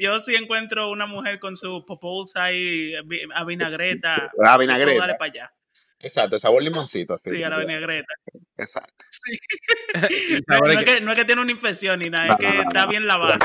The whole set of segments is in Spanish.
yo sí encuentro una mujer con su popos ahí a vinagreta, a vinagreta. dale para allá. Exacto, sabor limoncito. Así, sí, a la vinagreta. Exacto. Sí. no, es que, no, es que, tiene una infección ni nada, es que está bien lavada.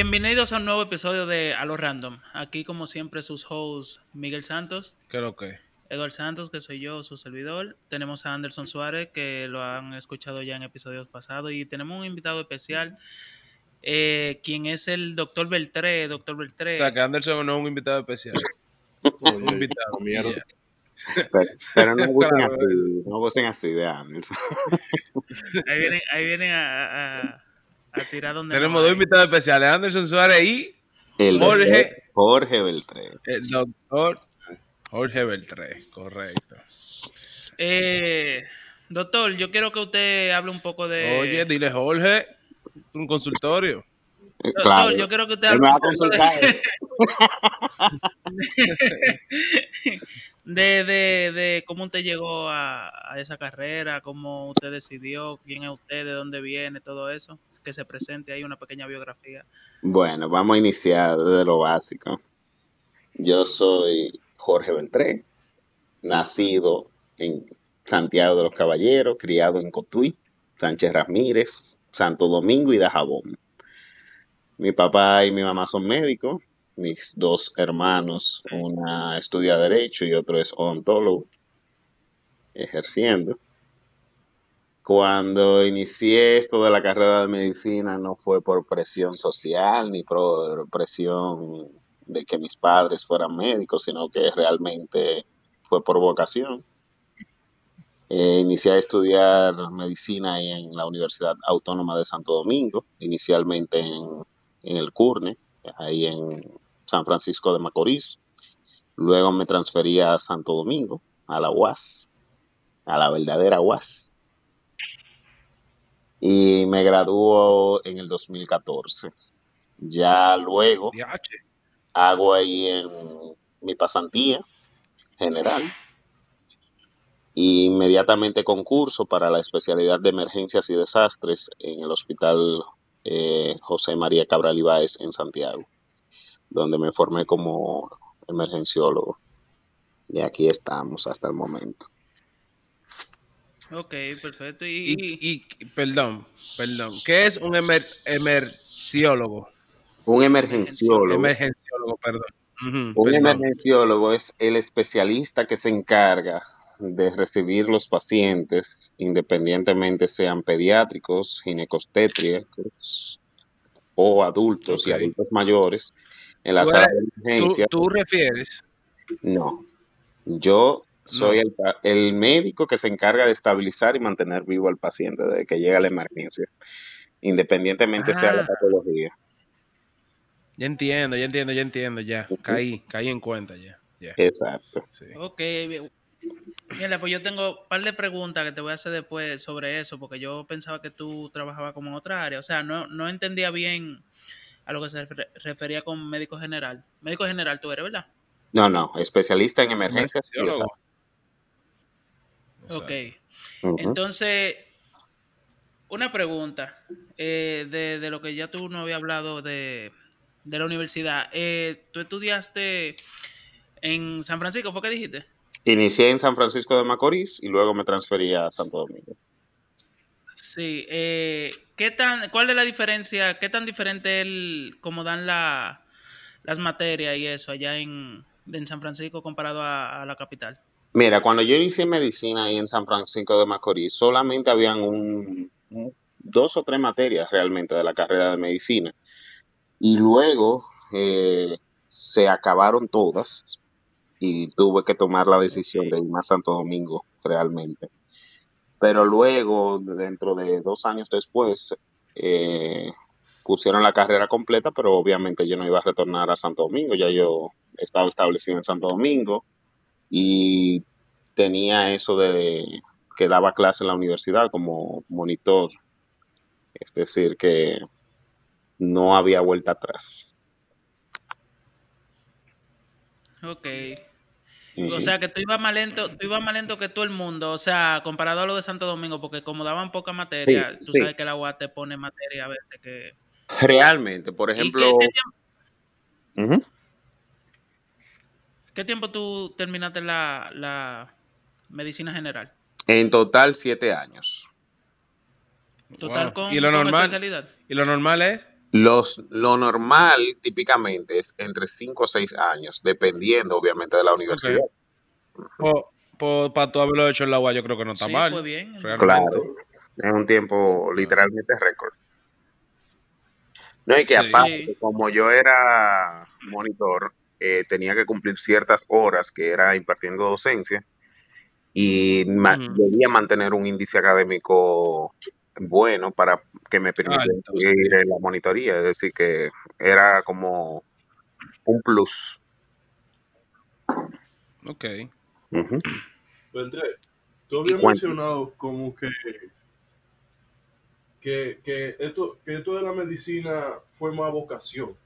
Bienvenidos a un nuevo episodio de A lo Random. Aquí, como siempre, sus hosts Miguel Santos. ¿Qué lo que? Eduardo Santos, que soy yo, su servidor. Tenemos a Anderson Suárez, que lo han escuchado ya en episodios pasados. Y tenemos un invitado especial, eh, quien es el doctor Beltré. Doctor Beltré. O sea, que Anderson no es un invitado especial. un invitado, mierda. Pero, no gocen así, no gocen así de Anderson. ahí vienen, ahí vienen a tenemos dos invitados especiales, Anderson Suárez y Jorge, Jorge Beltré. El doctor Jorge Beltré, correcto. Eh, doctor, yo quiero que usted hable un poco de... Oye, dile Jorge, un consultorio. Doctor, yo quiero que usted hable un poco de... de, de, cómo usted llegó a, a, esa carrera, cómo usted decidió, quién es usted, de dónde viene, todo eso que se presente ahí una pequeña biografía. Bueno, vamos a iniciar desde lo básico. Yo soy Jorge Beltré, nacido en Santiago de los Caballeros, criado en Cotuí, Sánchez Ramírez, Santo Domingo y Dajabón. Mi papá y mi mamá son médicos, mis dos hermanos, una estudia Derecho y otro es odontólogo, ejerciendo. Cuando inicié esto de la carrera de medicina no fue por presión social ni por presión de que mis padres fueran médicos, sino que realmente fue por vocación. Eh, inicié a estudiar medicina en la Universidad Autónoma de Santo Domingo, inicialmente en, en el CURNE, ahí en San Francisco de Macorís. Luego me transferí a Santo Domingo, a la UAS, a la verdadera UAS y me graduó en el 2014. Ya luego hago ahí en mi pasantía general y inmediatamente concurso para la especialidad de emergencias y desastres en el Hospital eh, José María Cabral Ibáez en Santiago, donde me formé como emergenciólogo. Y aquí estamos hasta el momento. Ok, perfecto. Y, perdón, perdón. ¿Qué es un emer, emerciólogo? Un emergenciólogo. Emergenciólogo, perdón. un emergenciólogo es el especialista que se encarga de recibir los pacientes, independientemente sean pediátricos, ginecostétricos o adultos y adultos mayores, en la sala de emergencia. ¿Tú, ¿Tú refieres? No. Yo soy el, médico que se encarga de estabilizar y mantener vivo al paciente desde que llega la emergencia, independientemente sea la ah. patología. Ya entiendo, ya entiendo, ya entiendo, ya. Caí, caí en cuenta ya. Exacto. Ok, Mira, pues yo tengo un par de preguntas que te voy a hacer después sobre eso, porque yo pensaba que tú trabajabas como en otra área. O sea, no, no entendía bien a lo que se refería con médico general. Médico general tú eres, ¿verdad? No, no, especialista en emergencias. Ok. Entonces, una pregunta eh, de, lo que ya tú no había hablado de, la universidad. Eh, ¿Tú estudiaste en San Francisco? ¿Fue que dijiste? Inicié en San Francisco de Macorís y luego me transferí a Santo Domingo. Sí. Eh, ¿qué tan, ¿Cuál es la diferencia? ¿Qué tan diferente el cómo dan la, las materias y eso allá en, en San Francisco comparado a la capital? Mira, cuando yo hice medicina ahí en San Francisco de Macorís, solamente habían un, dos o tres materias realmente de la carrera de medicina. Y luego eh, se acabaron todas y tuve que tomar la decisión de irme a Santo Domingo realmente. Pero luego, dentro de dos años después, eh, pusieron la carrera completa, pero obviamente yo no iba a retornar a Santo Domingo, ya yo estaba establecido en Santo Domingo y tenía eso de que daba clase en la universidad como monitor, es decir, que no había vuelta atrás. Ok. O sea, que tú ibas más lento, tú ibas más lento que todo el mundo, o sea, comparado a lo de Santo Domingo, porque como daban poca materia, Sí, tú sí. sabes que la UAS te pone materia a veces que... Realmente, por ¿Y qué, ejemplo, qué tiempo, ujú, qué tiempo tú terminaste la, la medicina general? en total siete años. Total Wow. con, ¿Y lo con normal? especialidad. ¿Y lo normal es? Los, lo normal típicamente es entre 5 o 6 años, dependiendo obviamente de la universidad. para tú haberlo hecho en la UA, yo creo que no está Sí, mal. fue bien. realmente. Claro, es un tiempo literalmente récord. No, y que Sí. aparte, Sí. como yo era monitor, eh, tenía que cumplir ciertas horas que era impartiendo docencia y debía mantener un índice académico bueno para que me permitiera sí. en la monitoría, es decir, que era como un plus. Ok. Beltré, tú habías mencionado como que, que, que esto, que esto de la medicina fue más vocación,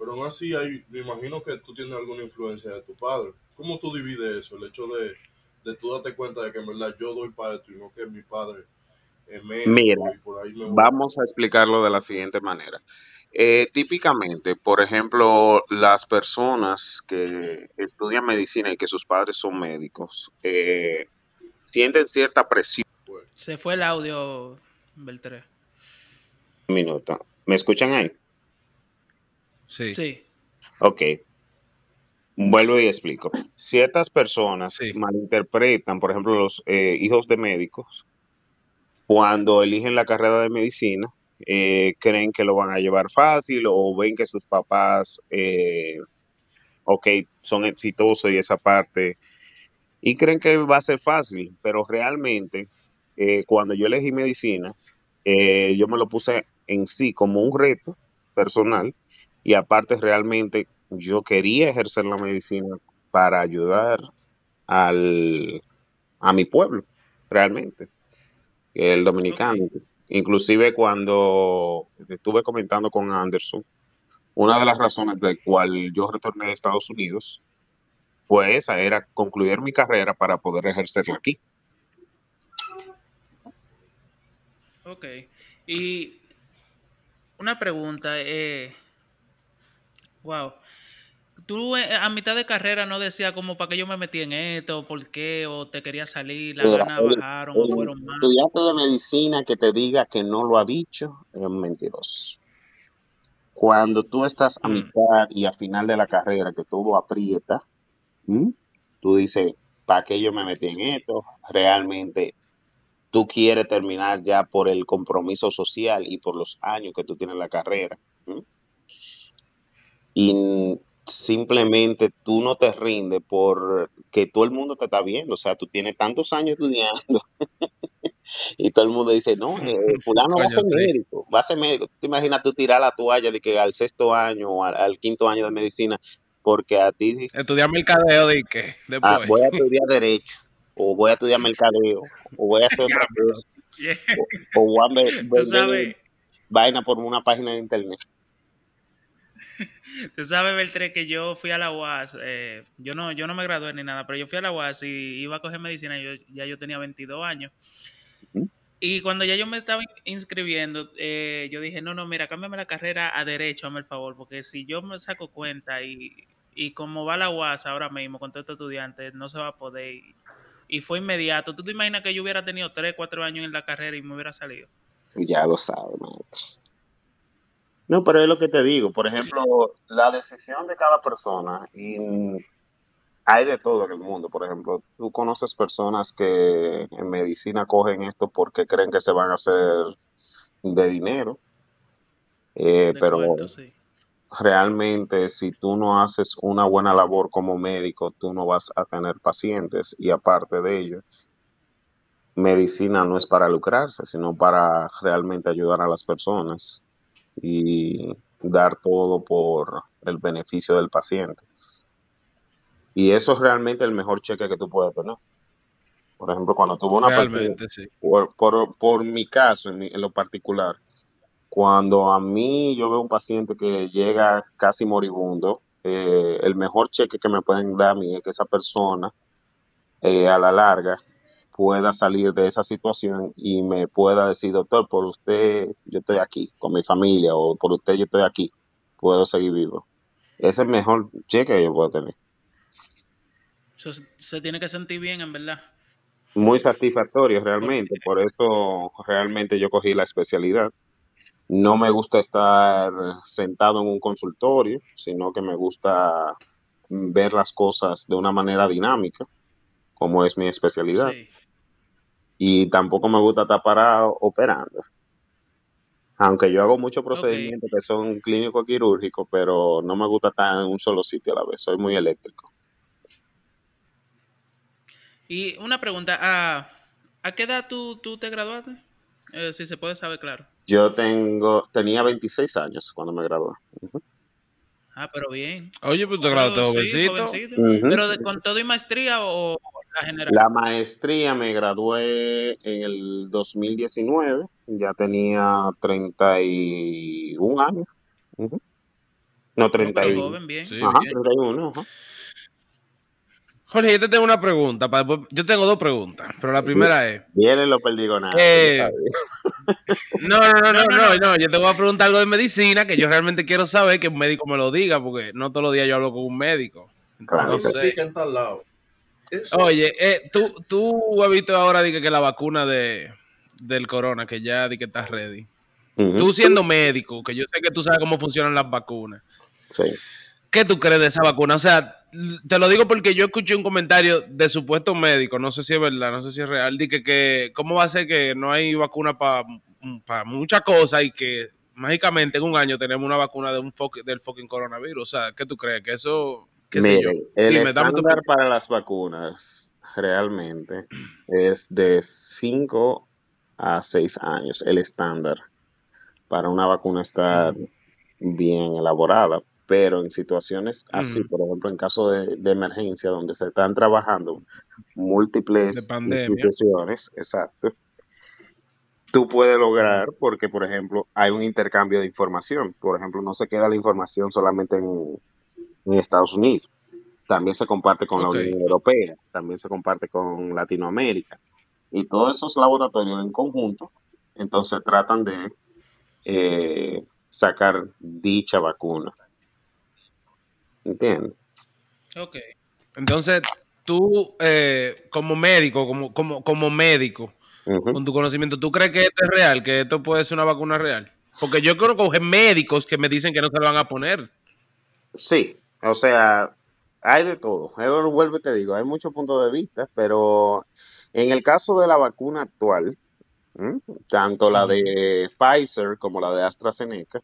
pero aún así hay, me imagino que tú tienes alguna influencia de tu padre. ¿Cómo tú divides eso? El hecho de, de tú darte cuenta de que en verdad yo doy para esto y no que mi padre es médico Mira, y por ahí me voy. Vamos a explicarlo de la siguiente manera. Eh, típicamente, por ejemplo, las personas que estudian medicina y que sus padres son médicos, eh, sienten cierta presión. Se fue el audio, Beltré. Un minuto. ¿Me escuchan ahí? Sí. Sí. Ok. Vuelvo y explico. Ciertas personas Sí. malinterpretan, por ejemplo, los eh, hijos de médicos, cuando eligen la carrera de medicina, eh, creen que lo van a llevar fácil o ven que sus papás, eh, ok, son exitosos y esa parte, y creen que va a ser fácil, pero realmente, eh, cuando yo elegí medicina, eh, yo me lo puse en sí como un reto personal y aparte realmente yo quería ejercer la medicina para ayudar al, a mi pueblo, realmente, el dominicano. Inclusive cuando estuve comentando con Anderson, una de las razones de cual yo retorné de Estados Unidos fue esa, era concluir mi carrera para poder ejercerla aquí. Ok. Y una pregunta, eh, wow. Tú eh, a mitad de carrera no decías como para qué yo me metí en esto, por qué, o te quería salir, las ganas el- bajaron o fueron más. estudiante de medicina que te diga que no lo ha dicho es mentiroso. Cuando tú estás a Mm. mitad y a final de la carrera, que todo aprieta, ¿m? tú dices, ¿para qué yo me metí en esto? Realmente tú quieres terminar ya por el compromiso social y por los años que tú tienes en la carrera. Y simplemente tú no te rindes por que todo el mundo te está viendo. O sea, tú tienes tantos años estudiando y todo el mundo dice, no, eh, fulano va a ser sí. médico, va a ser médico. ¿Tú te imaginas tú tirar la toalla de que al sexto año o al, al quinto año de medicina porque a ti Estudiar mercadeo de qué ah, voy a estudiar derecho o voy a estudiar mercadeo o voy a hacer otra cosa o, o voy a ve- Tú vender sabes, vaina por una página de internet. Tú sabes, Beltré, que yo fui a la UAS, eh, yo no, yo no me gradué ni nada, pero yo fui a la UAS y iba a coger medicina, yo, ya yo tenía 22 años. Y cuando ya yo me estaba in- inscribiendo, eh, yo dije, no, no, mira, cámbiame la carrera a derecho, hazme el favor, porque si yo me saco cuenta y, y como va la UAS ahora mismo con todos estos estudiantes, no se va a poder. Y, y fue inmediato. ¿Tú te imaginas que yo hubiera tenido 3, 4 años en la carrera y me hubiera salido? Ya lo sabes, maestro. No, pero es lo que te digo. Por ejemplo, la decisión de cada persona y hay de todo en el mundo. Por ejemplo, tú conoces personas que en medicina cogen esto porque creen que se van a hacer de dinero, eh, De pero sí. realmente si tú no haces una buena labor como médico, tú no vas a tener pacientes y aparte de ello, medicina no es para lucrarse, sino para realmente ayudar a las personas y dar todo por el beneficio del paciente. Y eso es realmente el mejor cheque que tú puedes tener. Por ejemplo, cuando tuve una Realmente, sí. por, por, por mi caso, en, mi- en lo particular, cuando a mí yo veo un paciente que llega casi moribundo eh, el mejor cheque que me pueden dar a mí es que esa persona eh, a la larga pueda salir de esa situación y me pueda decir, doctor, por usted yo estoy aquí con mi familia o por usted yo estoy aquí, puedo seguir vivo. Ese es el mejor cheque que yo puedo tener. Eso se, tiene que sentir bien, en verdad. Muy satisfactorio realmente, por eso realmente yo cogí la especialidad. No me gusta estar sentado en un consultorio, sino que me gusta ver las cosas de una manera dinámica, como es mi especialidad. Sí. Y tampoco me gusta estar parado operando. Aunque yo hago muchos procedimientos que son clínicos quirúrgicos, pero no me gusta estar en un solo sitio a la vez. Soy muy eléctrico. Y una pregunta, ¿a, a qué edad tú, tú te graduaste? Eh, si se puede saber, claro. Yo tengo, tenía 26 años cuando me gradué. Ah, pero bien. Oye, pues te Pero graduaste sí, jovencito. Pero de- con todo y maestría o, general. La maestría me gradué en el 2019, ya tenía 31 años. Ujú. No, No, pero 31. joven, bien. Sí, Ajá, bien. 31, ajá. Jorge, yo te tengo una pregunta. Yo tengo dos preguntas, pero la primera es... Viene los perdigonados, Eh. No, no, no, no, No, no, yo te voy a preguntar algo de medicina que yo realmente quiero saber que un médico me lo diga, porque no todos los días yo hablo con un médico. Claro No sé. pica en tal lado. Eso, Oye, eh, tú, tú has visto ahora di que, que la vacuna de, del corona, que ya di que está ready. Ujú, Tú siendo médico, que yo sé que tú sabes cómo funcionan las vacunas. Sí. ¿Qué tú crees de esa vacuna? O sea, te lo digo porque yo escuché un comentario de supuesto médico, no sé si es verdad, no sé si es real, de que, que cómo va a ser que no hay vacuna para muchas cosas y que mágicamente en un año tenemos una vacuna de un fuck- del fucking coronavirus. O sea, ¿qué tú crees? Que eso, qué sé yo. Miren, el tu estándar para las vacunas realmente es de 5 a 6 años, el estándar para una vacuna estar bien elaborada, pero en situaciones así, Ujú. por ejemplo, en caso de, de emergencia, donde se están trabajando múltiples instituciones, exacto, tú puedes lograr, porque, por ejemplo, hay un intercambio de información. Por ejemplo, no se queda la información solamente en, en Estados Unidos. También se comparte con la Unión Europea, también se comparte con Latinoamérica. Y todos esos laboratorios en conjunto, entonces tratan de eh, sacar dicha vacuna. ¿Entiendes? Ok. Entonces, tú, eh, como médico, como, como, como médico, con tu conocimiento, ¿tú crees que esto es real? ¿Que esto puede ser una vacuna real? Porque yo creo que médicos que me dicen que no se lo van a poner. Sí, o sea, hay de todo. Yo vuelvo y te digo, hay muchos puntos de vista, pero en el caso de la vacuna actual, ¿m? tanto la de Pfizer como la de AstraZeneca,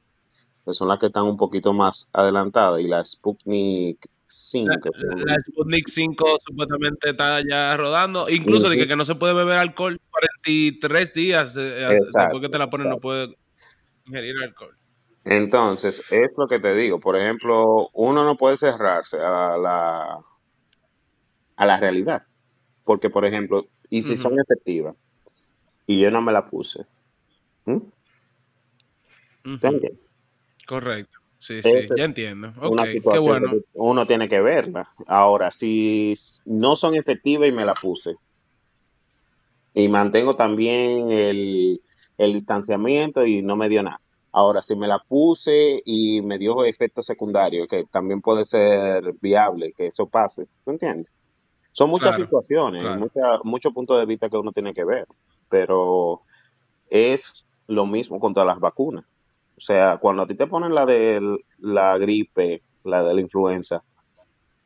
que son las que están un poquito más adelantadas, y la Sputnik 5, La, Sputnik 5 supuestamente está ya rodando. Incluso de que, no se puede beber alcohol 43 días eh, Exacto, después que te la ponen, no puede ingerir alcohol. Entonces, es lo que te digo. Por ejemplo, uno no puede cerrarse a la, a la realidad. Porque, por ejemplo, y si son efectivas y yo no me la puse, ¿m? ¿Te Ujú. entiendes? Correcto. Sí, sí, Esa ya entiendo. una Ok, qué bueno. que uno tiene que verla. Ahora, si no son efectivas y me la puse, y mantengo también el, el distanciamiento y no me dio nada. Ahora, si me la puse y me dio efectos secundarios, que también puede ser viable que eso pase, ¿tú entiendes? Son muchas Claro, situaciones, claro. mucha- muchos puntos de vista que uno tiene que ver, pero es lo mismo con todas las vacunas. O sea, cuando a ti te ponen la de la gripe, la de la influenza,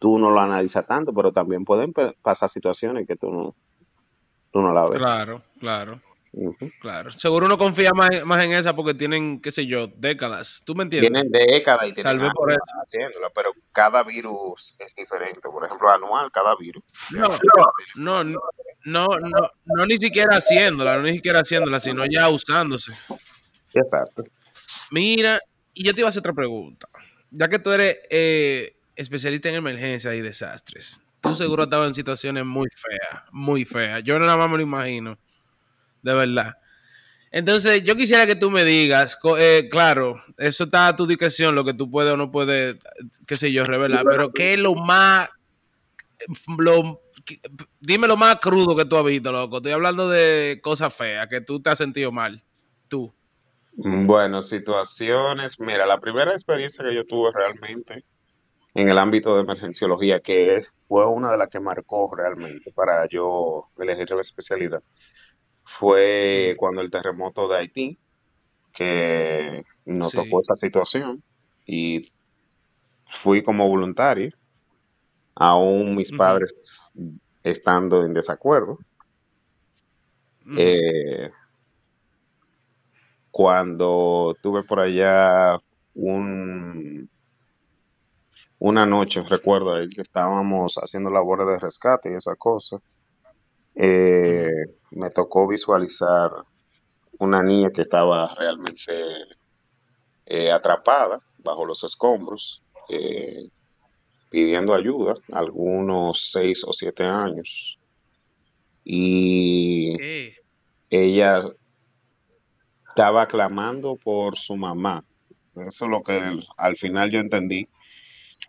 tú no lo analizas tanto, pero también pueden pasar situaciones que tú no, tú no la ves. Claro, claro, Claro. Seguro uno confía más, en- más en esa porque tienen, qué sé yo, décadas. ¿Tú me entiendes? Tienen décadas y Tal tienen vez por eso. haciéndola, pero cada virus es diferente. Por ejemplo, anual, cada virus. No, no, no, no, no, no ni siquiera haciéndola, no ni siquiera haciéndola, sino ya usándose. Exacto. Mira, y yo te iba a hacer otra pregunta. Ya que tú eres eh, especialista en emergencias y desastres, tú seguro has estado en situaciones muy feas, muy feas. Yo nada más me lo imagino, de verdad. Entonces, yo quisiera que tú me digas, eh, claro, eso está a tu discreción, lo que tú puedes o no puedes, qué sé yo, revelar, pero ¿qué es lo más, lo, dime lo más crudo que tú has visto, loco? Estoy hablando de cosas feas, que tú te has sentido mal, tú. Bueno, situaciones. Mira, la primera experiencia que yo tuve realmente en el ámbito de emergenciología, que fue una de las que marcó realmente para yo elegir la especialidad, fue cuando el terremoto de Haití, que nos Sí. tocó esa situación y fui como voluntario, aún mis padres estando en desacuerdo. Eh, cuando tuve por allá un, una noche, recuerdo que estábamos haciendo labores de rescate y esa cosa, eh, me tocó visualizar una niña que estaba realmente eh, atrapada bajo los escombros, eh, pidiendo ayuda, algunos seis o siete años, y ¿Qué? ella estaba clamando por su mamá. Eso es lo que al final yo entendí,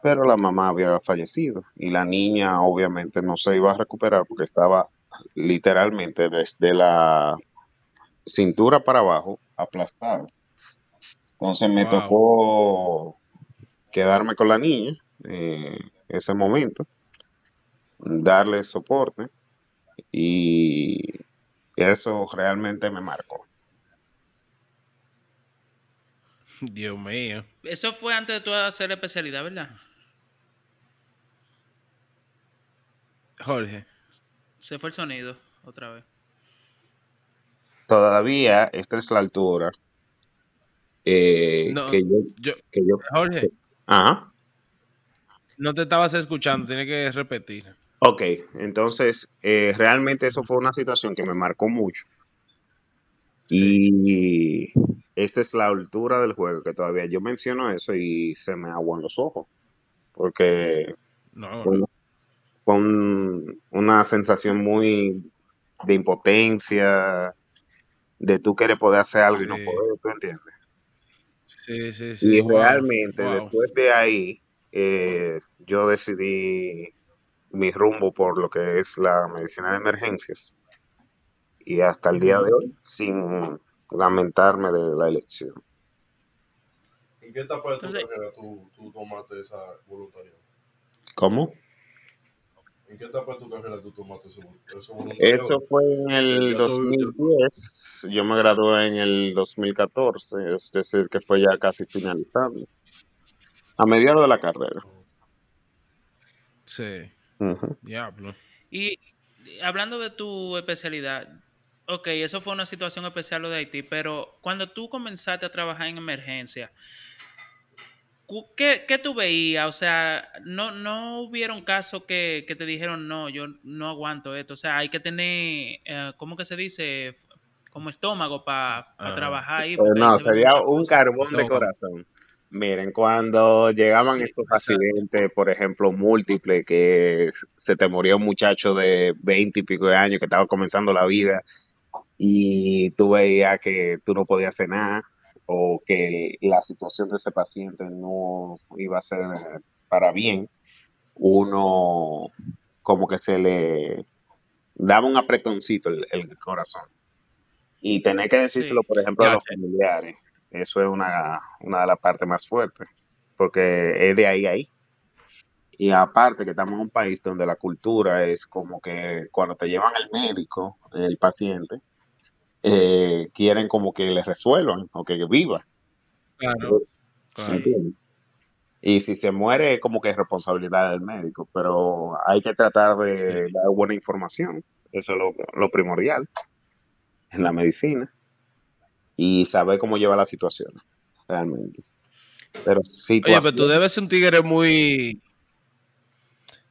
pero la mamá había fallecido y la niña obviamente no se iba a recuperar porque estaba literalmente desde la cintura para abajo aplastada. Entonces me Wow. tocó quedarme con la niña eh, ese momento, darle soporte y eso realmente me marcó. Dios mío. Eso fue antes de tú hacer la especialidad, ¿verdad? Jorge. Se fue el sonido otra vez. Todavía esta es la altura eh, No, que yo, yo, que yo, Jorge, ajá, no te estabas escuchando, tienes que repetir. ok, entonces eh, realmente eso fue una situación que me marcó mucho y esta es la altura del juego que todavía yo menciono eso y se me aguan los ojos porque No, fue, fue un- una sensación muy de impotencia, de tú querer poder hacer algo y no poder, ¿tú entiendes? sí, sí, Y sí, wow, realmente wow. después de ahí, eh, yo decidí mi rumbo por lo que es la medicina de emergencias y hasta el día de hoy sin lamentarme de la elección. ¿En qué etapa de tu Entonces, carrera tú, tú tomaste esa voluntariado? ¿Cómo? ¿En qué etapa de tu carrera tú tomaste ese, ese Eso fue en el ya tú, ya- 2010, yo me gradué en el 2014, es decir, que fue ya casi finalizando, a mediados de la carrera. Sí, Ujú. diablo. y hablando de tu especialidad, ok, eso fue una situación especial lo de Haití, pero cuando tú comenzaste a trabajar en emergencia, ¿qué, qué tú veías? O sea, no, no hubieron casos que, que te dijeron, no, yo no aguanto esto. O sea, hay que tener, eh, ¿cómo que se dice? Como estómago para trabajar ahí, Pues no, sería un carbón de corazón. Miren, cuando llegaban Sí, estos accidentes, por ejemplo, múltiples, que se te moría un muchacho de 20 y pico de años que estaba comenzando la vida y tú veías que tú no podías hacer nada o que la situación de ese paciente no iba a ser para bien, uno como que se le daba un apretoncito el, el corazón. Y tener que decírselo, sí. por ejemplo, a los familiares, eso es una, una de las partes más fuertes, porque es de ahí a ahí. Y aparte que estamos en un país donde la cultura es como que cuando te llevan al médico, el paciente, eh, quieren como que le resuelvan o que viva. Claro, claro. Sí. Y si se muere es como que es responsabilidad del médico, pero hay que tratar Sí. de dar buena información, eso es lo, lo primordial en la medicina, y saber cómo llevar la situación, realmente. Pero Oye, pero tú debes ser un tigre muy...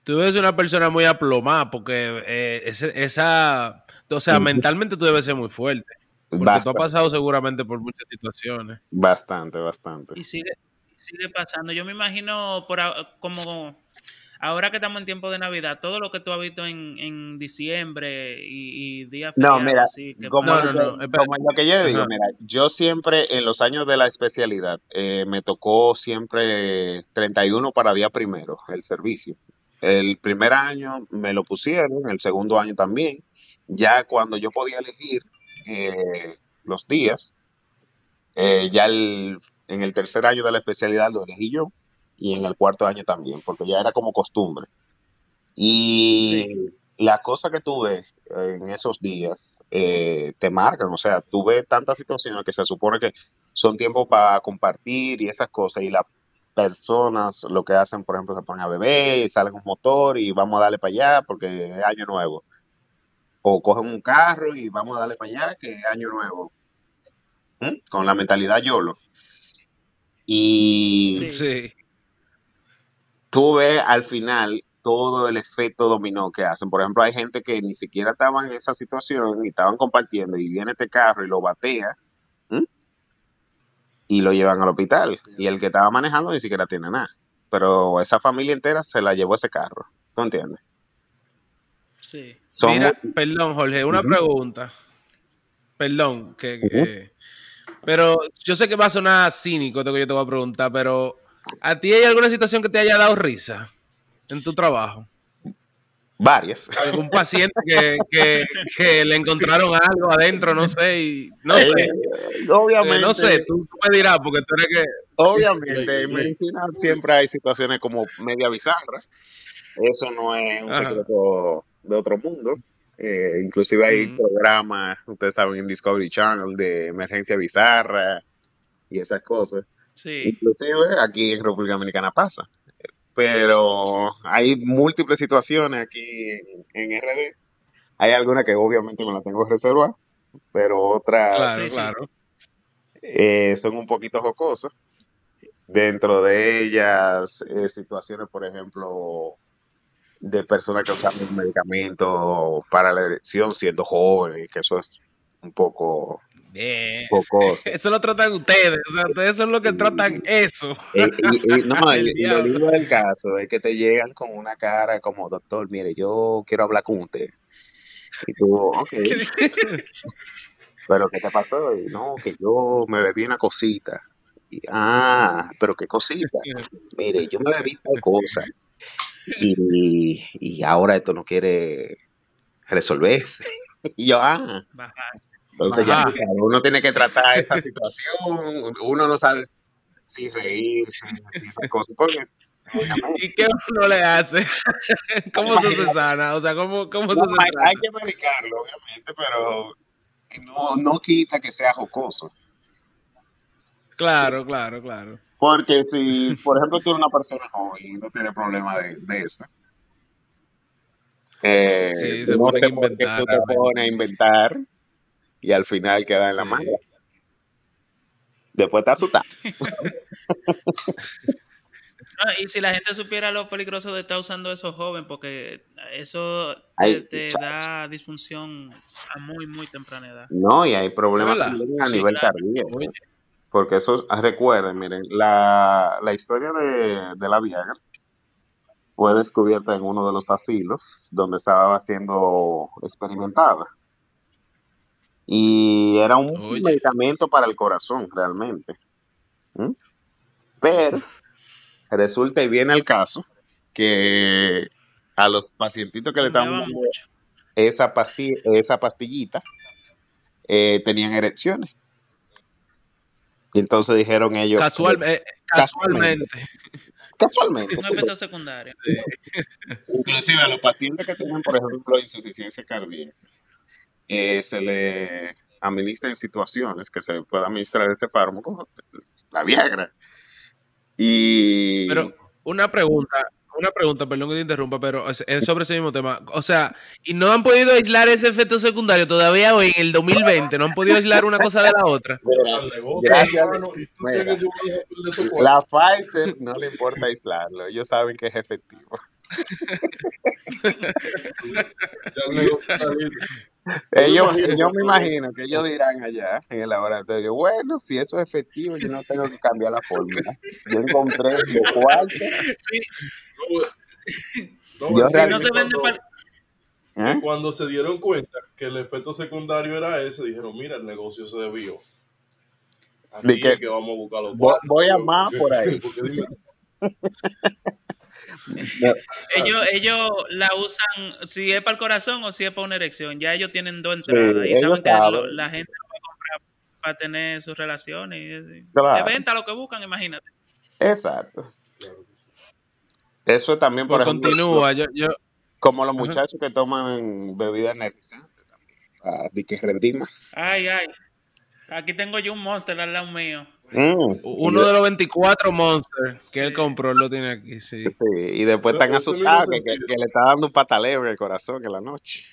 Tú debes ser una persona muy aplomada porque eh, ese- esa... O sea, mentalmente tú debes ser muy fuerte. Porque tú has bastante, pasado seguramente por muchas situaciones. bastante, bastante. Y sigue, sigue pasando. Yo me imagino por a- como ahora que estamos en tiempo de Navidad, todo lo que tú has visto en, en diciembre y, y días No, feriados mira, así, que como, No, lo no, como lo que yo digo, Ajá. mira, yo siempre en los años de la especialidad eh, me tocó siempre 31 para día primero el servicio. El primer año me lo pusieron, el segundo año también. Ya cuando yo podía elegir eh, los días, eh, ya el- en el tercer año de la especialidad lo elegí yo y en el cuarto año también, porque ya era como costumbre. Y la cosa que tuve en esos días eh, te marcan, o sea, tuve tantas situaciones que se supone que son tiempos para compartir y esas cosas, y las personas lo que hacen, por ejemplo, se ponen a beber y salen un motor y vamos a darle para allá porque es año nuevo. O cogen un carro y vamos a darle para allá que es año nuevo. ¿Mm? Con la mentalidad YOLO. Y Sí. Sí. tú ves al final todo el efecto dominó que hacen. Por ejemplo, hay gente que ni siquiera estaban en esa situación y estaban compartiendo y viene este carro y lo batea. Y lo llevan al hospital. Y el que estaba manejando ni siquiera tiene nada. Pero esa familia entera se la llevó ese carro. ¿Tú entiendes? Sí. Son Mira, muy- perdón, Jorge, una pregunta. Perdón, que, pero yo sé que va a sonar cínico esto que yo te voy a preguntar, pero ¿a ti hay alguna situación que te haya dado risa en tu trabajo? Varias. Algún paciente que, que, que le encontraron algo adentro, no sé, y no sé, Eh, eh, obviamente, no sé, tú, me dirás, porque tú eres que... obviamente, en medicina siempre hay situaciones como media bizarras. Eso no es un Ajá. secreto de otro mundo. Eh, inclusive hay Ujú. programas, ustedes saben, en Discovery Channel de emergencia bizarra y esas cosas. Sí. Inclusive aquí en República Dominicana pasa. Pero hay múltiples situaciones aquí en, en RD. Hay algunas que obviamente me las tengo reservar, pero otras Claro, sí, sí. claro. eh, son un poquito jocosas. Dentro de ellas, eh, situaciones, por ejemplo, de personas que usan un medicamento para la erección siendo jóvenes, que eso es un poco Bien. Eso lo tratan ustedes, o sea, ustedes son los que tratan eso. Eh, y, y- no, El y- lo lindo del caso es que te llegan con una cara como, doctor, mire, yo quiero hablar con usted. Y tú, ok, pero ¿qué te pasó? Y, no, que yo me bebí una cosita. Y, ah, pero ¿qué cosita? Mire, yo me bebí tal cosa. Y, y ahora esto no quiere resolverse. Y yo, ah. Entonces ya Ajá. uno tiene que tratar esta situación, uno no sabe si reírse, si esas cosas, porque ¿Y qué uno le hace? ¿Cómo se se sana? O sea, ¿cómo, cómo se no, se hay, hay trata? que medicarlo, obviamente, pero no, no quita que sea jocoso. Claro, claro, claro. Porque si, por ejemplo, tú eres una persona joven y no tienes problema de, de eso, eh, Sí, se no ponen sé a por qué inventar. tú te pones a inventar y al final queda en la manga. Después te asustas. No, y si la gente supiera lo peligroso de estar usando eso joven, porque eso te, da disfunción a muy, muy temprana edad. No, y hay problemas también a Sí, nivel claro. cardíaco. Porque eso, recuerden, miren, la, la historia de, de la Viagra fue descubierta en uno de los asilos donde estaba siendo experimentada. Y era un Oye. medicamento para el corazón, realmente. ¿Mm? Pero resulta y viene el caso que a los pacientitos que le estaban dando esa, pasi- esa pastillita eh, tenían erecciones. Y entonces dijeron ellos, Casual, eh, Casualmente. casualmente. casualmente, Un efecto secundario. inclusive a los pacientes que tienen, por ejemplo, insuficiencia cardíaca, eh, se le administra en situaciones que se puede administrar ese fármaco, la Viagra. Y Pero una pregunta, una pregunta, perdón que te interrumpa, pero es, sobre ese mismo tema. O sea, ¿y no han podido aislar ese efecto secundario todavía hoy en el 2020? ¿No han podido aislar una cosa de la otra? Mira, gracias. Mira. la Pfizer no le importa aislarlo, ellos saben que es efectivo. Ellos, yo me imagino que ellos dirán allá en el laboratorio, bueno, si eso es efectivo, yo no tengo que cambiar la fórmula. Yo encontré los cuartos, Sí, No, No, Yo es Si que no se vende cuando- para... ¿Eh? cuando se dieron cuenta que el efecto secundario era ese, dijeron, mira, el negocio se debió. Aquí Di que- es que vamos a buscar los Voy- cuartos, voy a más por ahí. porque dime, Ellos, ellos la usan, si es para el corazón o si es para una erección. Ya ellos tienen dos Sí, entradas y ellos saben que lo- la gente lo va a comprar para tener sus relaciones. Y, Claro. De venta lo que buscan, imagínate. Exacto. Eso es también, por Pues ejemplo, continúa. Yo, yo, como los Ajá. muchachos que toman bebidas energizantes también. Ah, que. Ay, ay. Aquí tengo yo un monster al lado mío. Mm. uno de los 24 Monsters que él compró lo tiene aquí, sí. Sí, y después están asustados que, que- le está dando un pataleo en el corazón en la noche.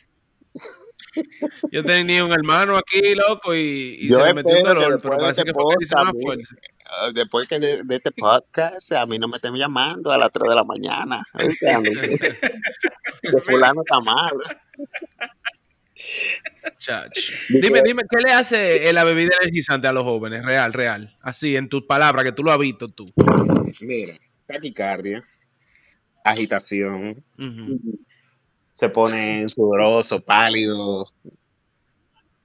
Yo tenía un hermano aquí, loco, y, y Yo se le metió un dolor, después pero de parece este que fue Después que de, de este podcast, a mí no me estén llamando a las 3 de la mañana. que fulano está mal. Dime, dime, ¿qué le hace la bebida energizante a los jóvenes? Real, real. Así, en tus palabras, que tú lo has visto tú. Mira, taquicardia, agitación, se pone sudoroso, pálido,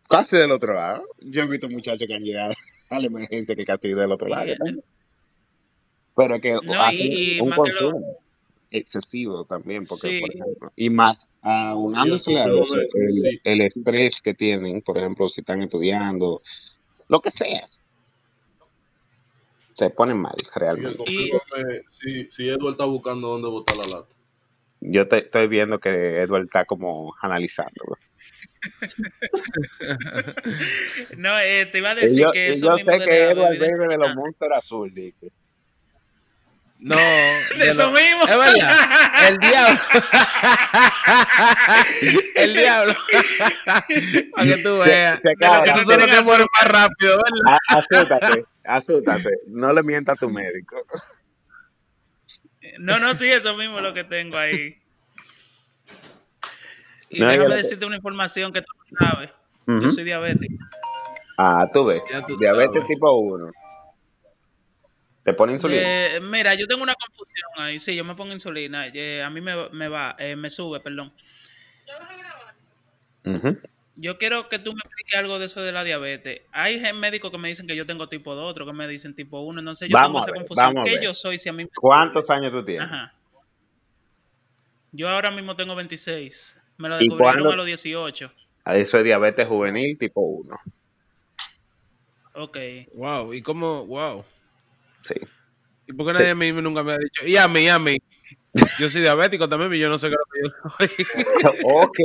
casi del otro lado. Yo he visto muchachos que han llegado a la emergencia que casi del otro lado. Pero que No, hacen y- y un lo- consumo excesivo también, porque Sí. por ejemplo, y más aunándose a de- el, sí. el estrés que tienen, por ejemplo, si están estudiando, lo que sea, se ponen mal realmente. si, si Edward está buscando dónde botar la lata. Yo te, estoy viendo que Edward está como analizándolo. No, eh, te iba a Y decir yo, que y eso yo mismo sé de que Edward de los. Monster Azul, dice. No, De eso lo- mismo. Es verdad. El diablo. El diablo. Para que tú veas. Se acaba. Esos son los que mueren más rápido, ¿verdad? A- Asústate, asústate. No le mientas a tu médico. No, no, sí, eso mismo es lo que tengo ahí. Y No, déjame decirte una información que tú no sabes. Yo soy diabético. Ah, tú ves. Tú Diabetes sabes. tipo 1. ¿Te pone insulina? Eh, mira, yo tengo una confusión ahí. Sí, yo me pongo insulina. eh, a mí me, me va, eh, me sube, perdón. Ujú. Yo quiero que tú me expliques algo de eso de la diabetes. Hay médicos que me dicen que yo tengo tipo 2, otros que me dicen tipo 1. Entonces yo Vamos tengo esa ver, confusión. ¿Qué yo soy si a mí me... ¿Cuántos años tú tienes? Ajá. Yo ahora mismo tengo 26. Me lo ¿Y descubrieron a los 18. Ah, Eso es diabetes juvenil tipo 1. Ok. Wow, y cómo, wow. Sí. ¿Y por qué Sí. nadie a mí nunca me ha dicho? Y a mí, y a mí. Yo soy diabético también, y yo no sé qué es lo que yo soy. ok.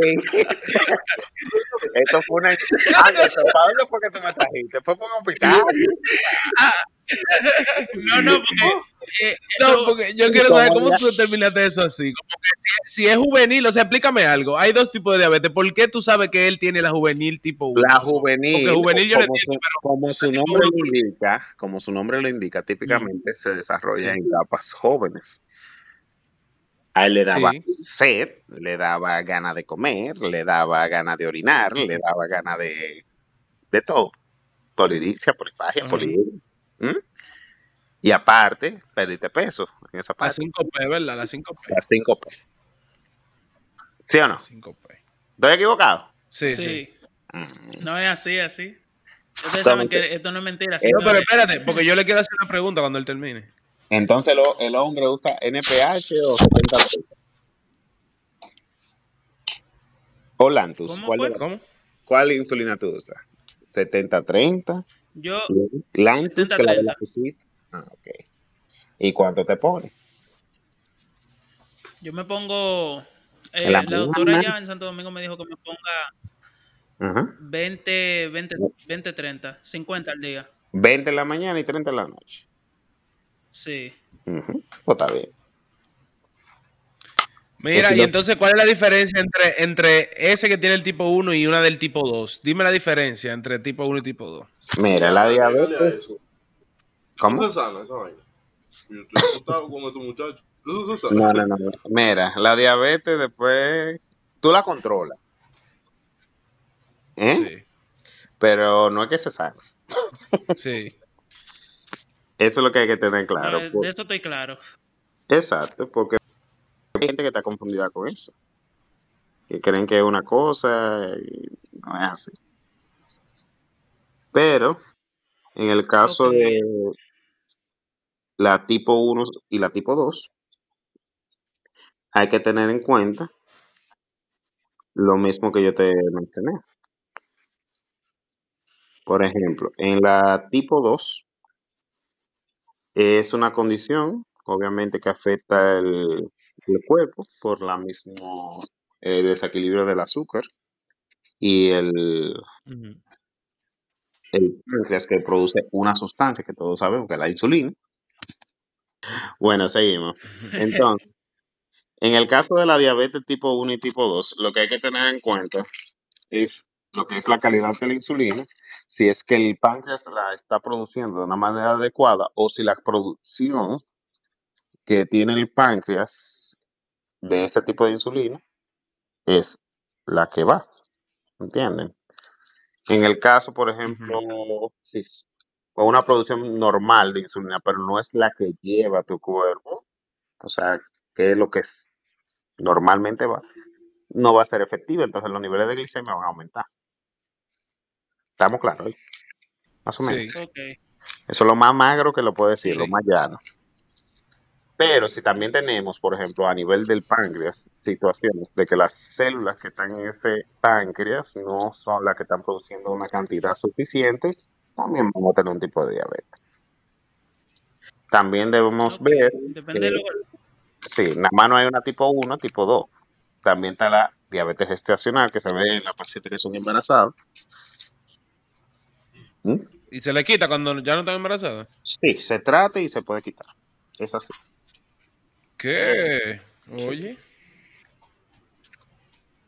Esto fue una. Anderson, ¿para dónde fue que tú me trajiste? ¿Fue por un hospital? No, no, porque... eh, No, eso- porque yo quiero saber ¿Cómo tú terminaste eso así. Como que si, si es juvenil, o sea, explícame algo. Hay dos tipos de diabetes. ¿Por qué tú sabes que él tiene la juvenil tipo 1? La juvenil, Porque juvenil yo le como, su, entiendo, como su nombre lo indica, como su nombre lo indica, típicamente se desarrolla en etapas jóvenes. A él le daba Sí. sed, le daba ganas de comer, le daba ganas de orinar, le daba ganas de, de todo. Polidiccia, polifagia, poliuria. ¿Mm? Y aparte, perdiste peso en esa La parte. 5P, ¿verdad? La 5P. Las 5 P. ¿Sí o no? 5P. ¿Estoy equivocado? Sí, sí. sí. Mm. No es así, así. Ustedes saben que esto no es mentira. no pero es. espérate, porque yo le quiero hacer una pregunta cuando él termine. Entonces lo- el hombre usa NPH o 70 O Lantus. ¿Cómo ¿Cuál, fue? de la- ¿Cómo? cuál insulina tú usas? 70-30. Yo, Lantus, que la de la 70-30. Fusit. Ah, ok. ¿Y cuánto te pone? yo me pongo. eh, la la, doctora allá en Santo Domingo me dijo que me ponga Ajá. 20, 20, 20, 30, 50 al día. 20 en la mañana y 30 en la noche. Sí. Ujú, Pues está bien. Mira, y entonces, ¿cuál es la diferencia entre, entre ese que tiene el tipo 1 y una del tipo 2? Dime la diferencia entre tipo 1 y tipo 2. Mira, la diabetes. ¿Cómo? Eso se sana, esa vaina. Yo estoy asustado con estos muchachos. Eso se sana. No, no, no. Mira, la diabetes después tú la controlas. ¿Eh? Pero no es que se sabe. Sí, sí. Eso es lo que hay que tener claro. Por- de eso estoy claro. Exacto, porque Hay gente que está confundida con eso. Que creen que es una cosa y no es así. Pero en el caso de la tipo 1 y la tipo 2, hay que tener en cuenta lo mismo que yo te mencioné. Por ejemplo, en la tipo 2 es una condición, obviamente, que afecta el, el cuerpo por la mismo eh, desequilibrio del azúcar y el, Ujú. el páncreas que produce una sustancia que todos sabemos que es la insulina. Bueno, seguimos. Entonces, en el caso de la diabetes tipo 1 y tipo 2, lo que hay que tener en cuenta es lo que es la calidad de la insulina, si es que el páncreas la está produciendo de una manera adecuada o si la producción que tiene el páncreas de ese tipo de insulina es la que va, ¿entienden? En el caso, por ejemplo, si o una producción normal de insulina, pero no es la que lleva tu cuerpo, o sea, que es lo que es- normalmente va, no va a ser efectiva, entonces los niveles de glicemia van a aumentar. ¿Estamos claros? Más o menos. Sí. Ok. Eso es lo más magro que lo puedo decir, lo más llano. Pero si también tenemos, por ejemplo, a nivel del páncreas, situaciones de que las células que están en ese páncreas no son las que están produciendo una cantidad suficiente, también vamos a tener un tipo de diabetes. También debemos ver Depende que, de lo sí, nada más no hay una tipo 1, tipo 2. También está la diabetes gestacional que se ve en las pacientes que son embarazadas. ¿Mm? Y se le quita cuando ya no están embarazadas. Sí, se trata y se puede quitar. Es así. ¿Qué? Oye.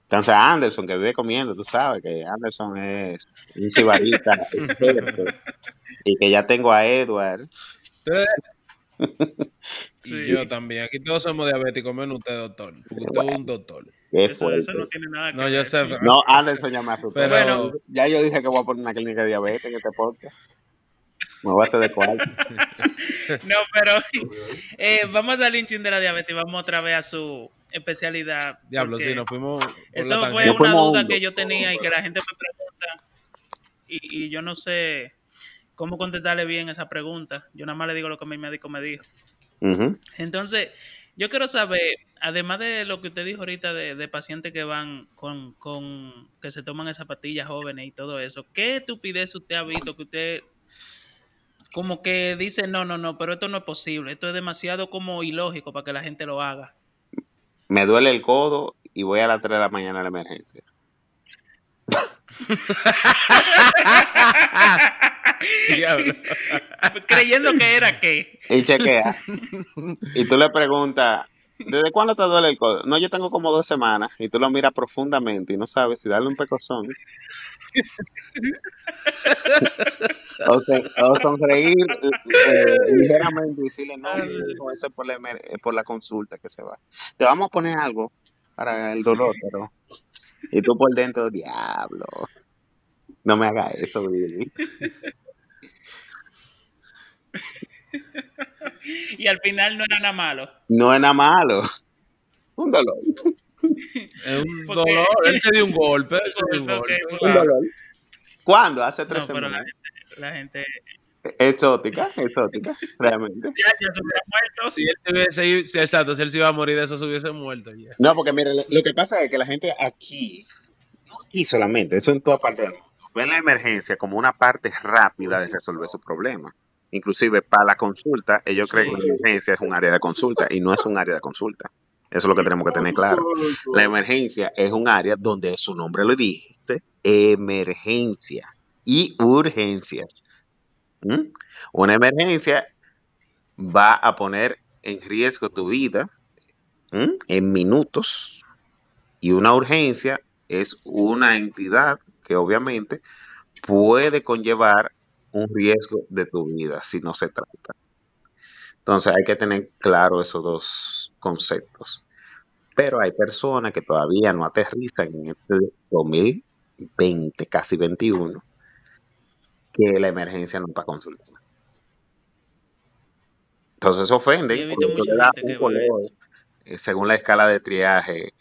Entonces Anderson, que vive comiendo, tú sabes que Anderson es un cibarita experto y que ya tengo a Edward. Sí. yo también. Aquí todos somos diabéticos, menos usted, doctor. Porque usted es un doctor. Qué Eso, eso no tiene nada que No, ver. yo sé. No, Anderson ya me asustó. Pero- Bueno. Ya yo dije que voy a poner una clínica de diabetes en este podcast. Me voy a hacer de cuarto. No, pero eh, vamos a salir un chin de la diabetes y vamos otra vez a su especialidad. Diablo, sí, nos fuimos. Eso fue. Nos una fuimos duda que yo tenía y que la gente me pregunta y, y yo no sé cómo contestarle bien esa pregunta. Yo nada más le digo lo que mi médico me dijo. Ujú. Entonces, yo quiero saber, además de lo que usted dijo ahorita de, de pacientes que van con, con, que se toman esas pastillas jóvenes y todo eso, ¿qué estupidez usted ha visto que usted como que dice, no, no, no, pero esto no es posible, esto es demasiado como ilógico para que la gente lo haga? Me duele el codo y voy a las 3 de la mañana a la emergencia. Diablo. Creyendo que era qué. Y chequea. y tú le preguntas, ¿desde cuándo te duele el codo? No, yo tengo como dos semanas. Y tú lo miras profundamente y no sabes si darle un pecozón. o, se- o sonreír eh, ligeramente y decirle, no, eso es por la, emer- es por la consulta que se va. Te vamos a poner algo para el dolor, pero... Y tú por dentro, diablo. No me hagas eso, Billy. Y al final no era nada malo. No es nada malo. Un dolor. Es un Porque- dolor. Él se dio un golpe. Él se dio un dolor. ¿Cuándo? Hace No, tres la semanas. gente, la gente Exótica, exótica, realmente. ya, ya se hubiera muerto. Si él se hubiese ido- si- exacto, si él se iba a morir de eso, se hubiese muerto ya. No, porque mire, lo que pasa es que la gente aquí, no aquí solamente, eso en toda parte del mundo, ve la emergencia como una parte rápida de resolver su problema. Inclusive para la consulta, ellos creen que la emergencia es un área de consulta y no es un área de consulta. Eso es lo que tenemos que tener claro. La emergencia es un área donde su nombre lo dijiste, emergencia y urgencias. ¿Mm? Una emergencia va a poner en riesgo tu vida ¿m? en minutos y una urgencia es una entidad que obviamente puede conllevar un riesgo de tu vida si no se trata. Entonces hay que tener claro esos dos conceptos. Pero hay personas que todavía no aterrizan en este 2020, casi 21, que la emergencia no es para consultar. Entonces color eh, según la escala de triaje,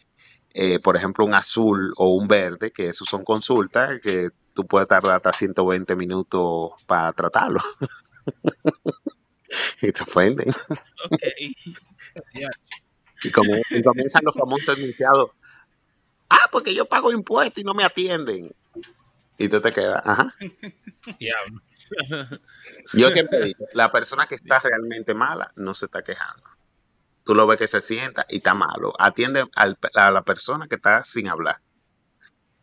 eh, por ejemplo, un azul o un verde, que esos son consultas que tú puedes tardar hasta 120 minutos para tratarlo. y se ofenden. Ok. Y, como, y comienzan los famosos enunciados. Ah, porque yo pago impuestos y no me atienden. Y tú te quedas, ajá. Diablo. Yo siempre digo, la persona que está realmente mala no se está quejando. Tú lo ves que se sienta y está malo. Atiende al- a la persona que está sin hablar.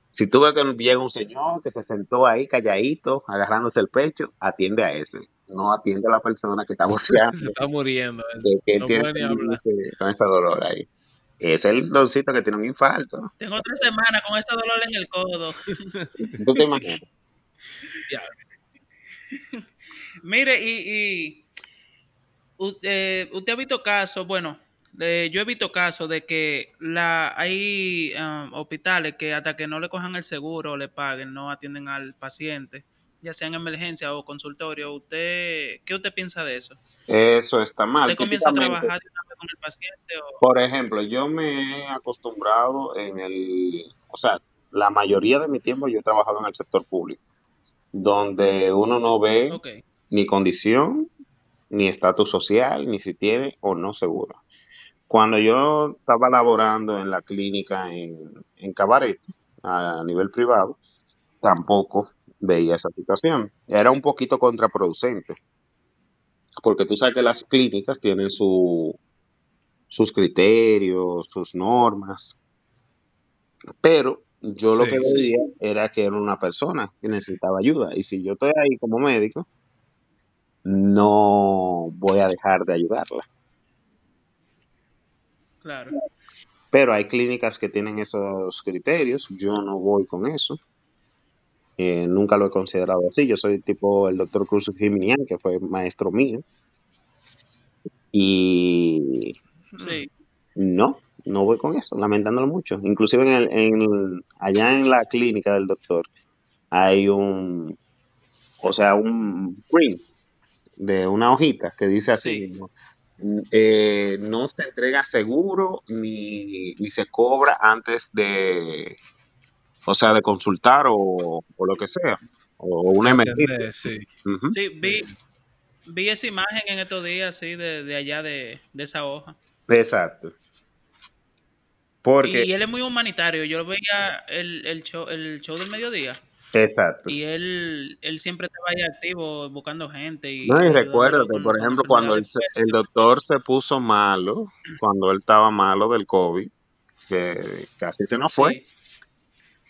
Si tú ves que llega un señor que se sentó ahí calladito, agarrándose el pecho, atiende a ese. No atiende a la persona que está Se boceando, está muriendo. que No tiene ese, con ese dolor ahí. Es el doncito que tiene un infarto. Tengo tres semanas con ese dolor en el codo. ¿Tú te imaginas? Mire, y, y u- eh, usted ha visto casos, bueno, yo he visto casos de que la hay um, hospitales que hasta que no le cojan el seguro o le paguen, no atienden al paciente, ya sea en emergencia o consultorio. ¿Usted qué usted piensa de eso? Eso está mal. ¿Usted comienza a trabajar con el paciente o Por ejemplo, yo me he acostumbrado en el, o sea, la mayoría de mi tiempo yo he trabajado en el sector público, donde uno no ve ni condición, ni estatus social, ni si tiene o no seguro. Cuando yo estaba laborando en la clínica en, en Cabaret, a nivel privado, tampoco veía esa situación. Era un poquito contraproducente, porque tú sabes que las clínicas tienen su, sus criterios, sus normas, pero yo lo que sí. veía era que era una persona que necesitaba ayuda, y si yo estoy ahí como médico, no voy a dejar de ayudarla. claro. Pero hay clínicas que tienen esos criterios, yo no voy con eso. Eh, nunca lo he considerado así. Yo soy tipo el doctor Cruz Jiminian, que fue maestro mío. Y Sí, no, no voy con eso, lamentándolo mucho. Inclusive en el, en, allá en la clínica del doctor hay un, o sea, un print de una hojita que dice así Sí. mismo, eh, no se entrega seguro ni, ni se cobra antes de, o sea, de consultar o, o lo que sea, o una emergencia. Sí. Sí, vi, vi esa imagen en estos días, sí, de, de allá de, de esa hoja. Exacto. Porque, Y él es muy humanitario. Yo veía el, el, show, el show del mediodía exacto. y él, él siempre estaba ahí activo buscando gente y, No, y recuérdate, con, por ejemplo, cuando el, doctor se puso malo, cuando él estaba malo del COVID, que casi se nos fue, Sí,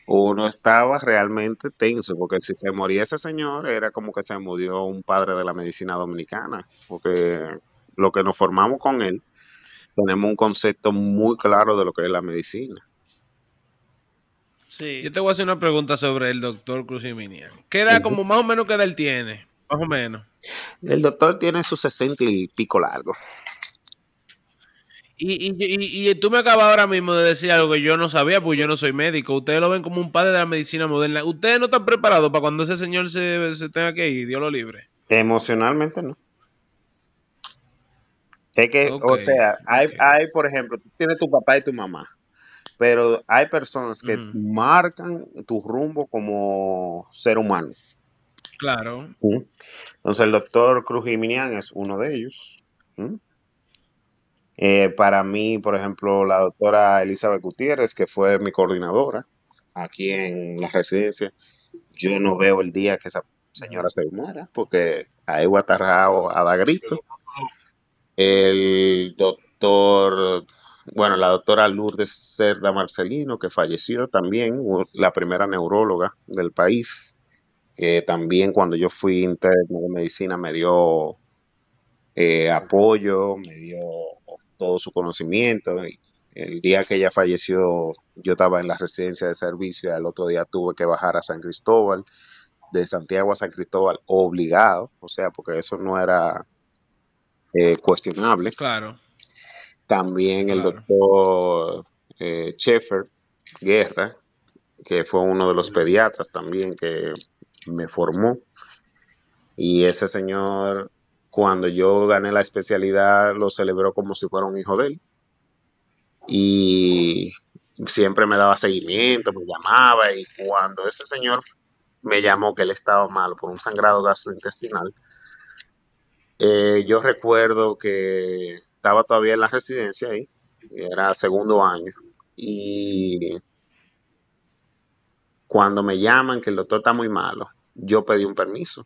uno estaba realmente tenso, porque si se moría ese señor, era como que se murió un padre de la medicina dominicana, porque lo que nos formamos con él, tenemos un concepto muy claro de lo que es la medicina. Sí. Yo te voy a hacer una pregunta sobre el doctor Cruz Jiménez. ¿Qué edad, como más o menos, qué edad él tiene? Más o menos. El doctor tiene sus sesenta y pico largo. Y, y, y, y tú me acabas ahora mismo de decir algo que yo no sabía, porque yo no soy médico. Ustedes lo ven como un padre de la medicina moderna. Ustedes no están preparados para cuando ese señor se, se tenga que ir, Dios lo libre. Emocionalmente no. Es que, o sea, hay, hay, por ejemplo, tú tienes tu papá y tu mamá, pero hay personas que marcan tu rumbo como ser humano. Claro. Entonces, el doctor Cruz Jiminian es uno de ellos. Eh, para mí, por ejemplo, la doctora Elizabeth Gutiérrez, que fue mi coordinadora aquí en la residencia, yo no veo el día que esa señora se muera, porque a estar rajado a dar grito. El doctor, bueno, la doctora Lourdes Cerda Marcelino, que falleció también, la primera neuróloga del país, que también cuando yo fui interno de medicina me dio eh, apoyo, me dio todo su conocimiento. El día que ella falleció, yo estaba en la residencia de servicio y al otro día tuve que bajar a San Cristóbal, de Santiago a San Cristóbal, obligado, o sea, porque eso no era eh, cuestionable. Claro. También el Claro. doctor eh, Sheffer Guerra, que fue uno de los pediatras también que me formó. Y ese señor, cuando yo gané la especialidad, lo celebró como si fuera un hijo de él. y siempre me daba seguimiento, me llamaba y cuando ese señor me llamó que él estaba mal por un sangrado gastrointestinal, eh, yo recuerdo que estaba todavía en la residencia ahí, era segundo año, y cuando me llaman que el doctor está muy malo, yo pedí un permiso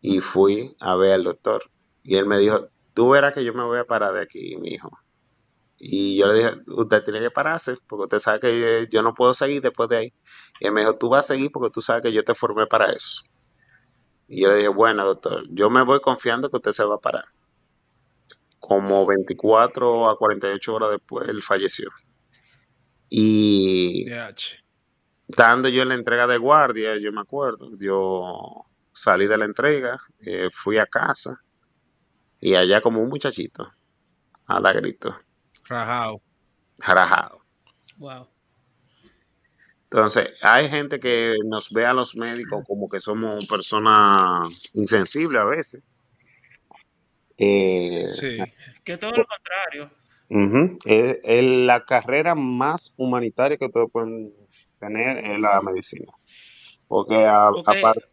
y fui a ver al doctor. Y él me dijo, tú verás que yo me voy a parar de aquí, mi hijo. Y yo le dije, usted tiene que pararse, porque usted sabe que yo no puedo seguir después de ahí. Y él me dijo, tú vas a seguir porque tú sabes que yo te formé para eso. Y yo le dije, bueno, doctor, yo me voy confiando que usted se va a parar. Como 24 a 48 horas después, él falleció. Y estando yo en la entrega de guardia, yo me acuerdo, yo salí de la entrega, eh, fui a casa y allá como un muchachito, a la grito. Rajado. Rajado. Wow. Entonces, hay gente que nos ve a los médicos como que somos personas insensibles a veces. Eh, sí. Que todo lo contrario. es, la carrera más humanitaria que ustedes pueden tener es la medicina. Porque aparte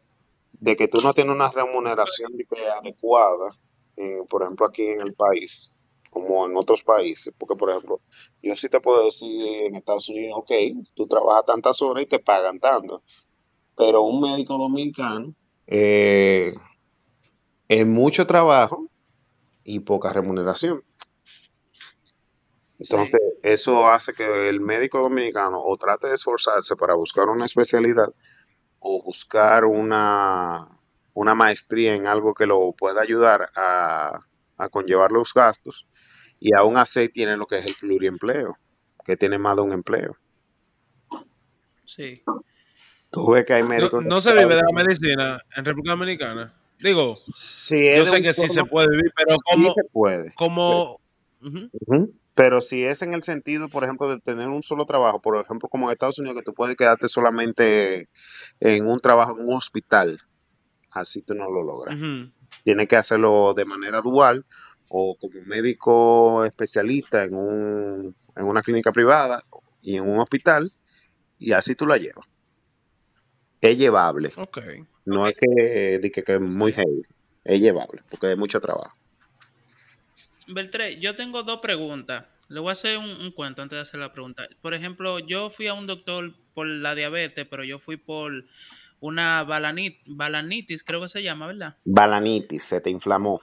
de que tú no tienes una remuneración adecuada, eh, por ejemplo aquí en el país, como en otros países, porque por ejemplo, yo sí te puedo decir en Estados Unidos, ok, tú trabajas tantas horas y te pagan tanto, pero un médico dominicano eh, es mucho trabajo y poca remuneración. Entonces, eso hace que el médico dominicano o trate de esforzarse para buscar una especialidad o buscar una, una maestría en algo que lo pueda ayudar a, conllevar los gastos y aún así tiene lo que es el pluriempleo, que tiene más de un empleo. Sí. Tú ves que hay médicos... No, se vive de la medicina en República Dominicana. Digo, yo sé que sí se puede vivir, pero como... se puede. Como... Pero si es en el sentido, por ejemplo, de tener un solo trabajo, por ejemplo, como en Estados Unidos, que tú puedes quedarte solamente en un trabajo en un hospital, así tú no lo logras. Tienes que hacerlo de manera dual o como médico especialista en, un, en una clínica privada y en un hospital, y así tú la llevas. Es llevable. No es que, que, que es muy heavy, es llevable, porque es mucho trabajo. Beltré, yo tengo dos preguntas. Le voy a hacer un, cuento antes de hacer la pregunta. Por ejemplo, yo fui a un doctor por la diabetes, pero yo fui por una balanitis, creo que se llama, ¿verdad? Balanitis, se te inflamó.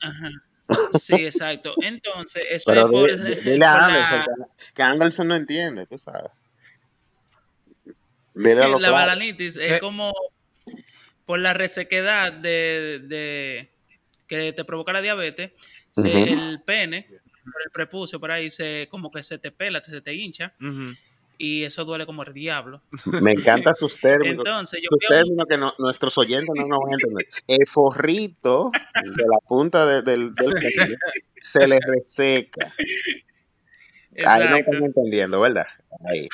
Ajá. Sí, exacto. Entonces, eso es por, dile a Anderson, que Anderson no entiende, tú sabes. La balanitis es como por la resequedad de, de que te provoca la diabetes el pene, el prepucio por ahí, se como que se te pela, se te hincha. Y eso duele como el diablo. Me encantan sus términos. Entonces, sus términos que nuestros oyentes no nos van a entender. El forrito de la punta del, pene se le reseca. Ahí no están entendiendo, ¿verdad? Ahí.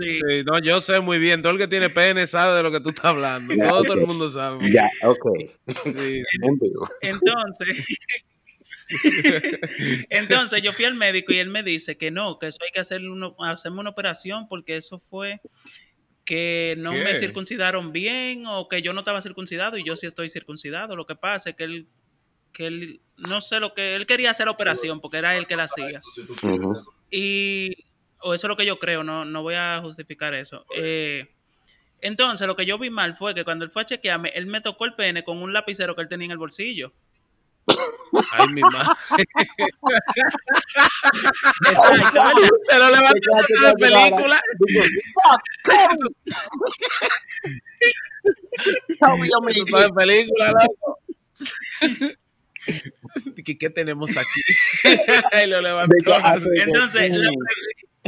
Sí. no, yo sé muy bien. Todo el que tiene pene sabe de lo que tú estás hablando. todo, el mundo sabe. Ya, ok. Entonces, Entonces yo fui al médico y él me dice que no, que eso hay que hacerle hacerme una operación porque eso fue que no me circuncidaron bien o que yo no estaba circuncidado y yo sí estoy circuncidado. Lo que pasa es que él, que él no sé lo que él quería hacer la operación porque era él que la hacía. Y o eso es lo que yo creo, no, no voy a justificar eso. Eh, entonces, lo que yo vi mal fue que cuando él fue a chequearme, él me tocó el pene con un lapicero que él tenía en el bolsillo. Ay, mi madre. Exacto, Se lo levantaste de la película. De película, loco. ¿Qué, ¿Qué tenemos aquí? y lo levantó. Entonces, la...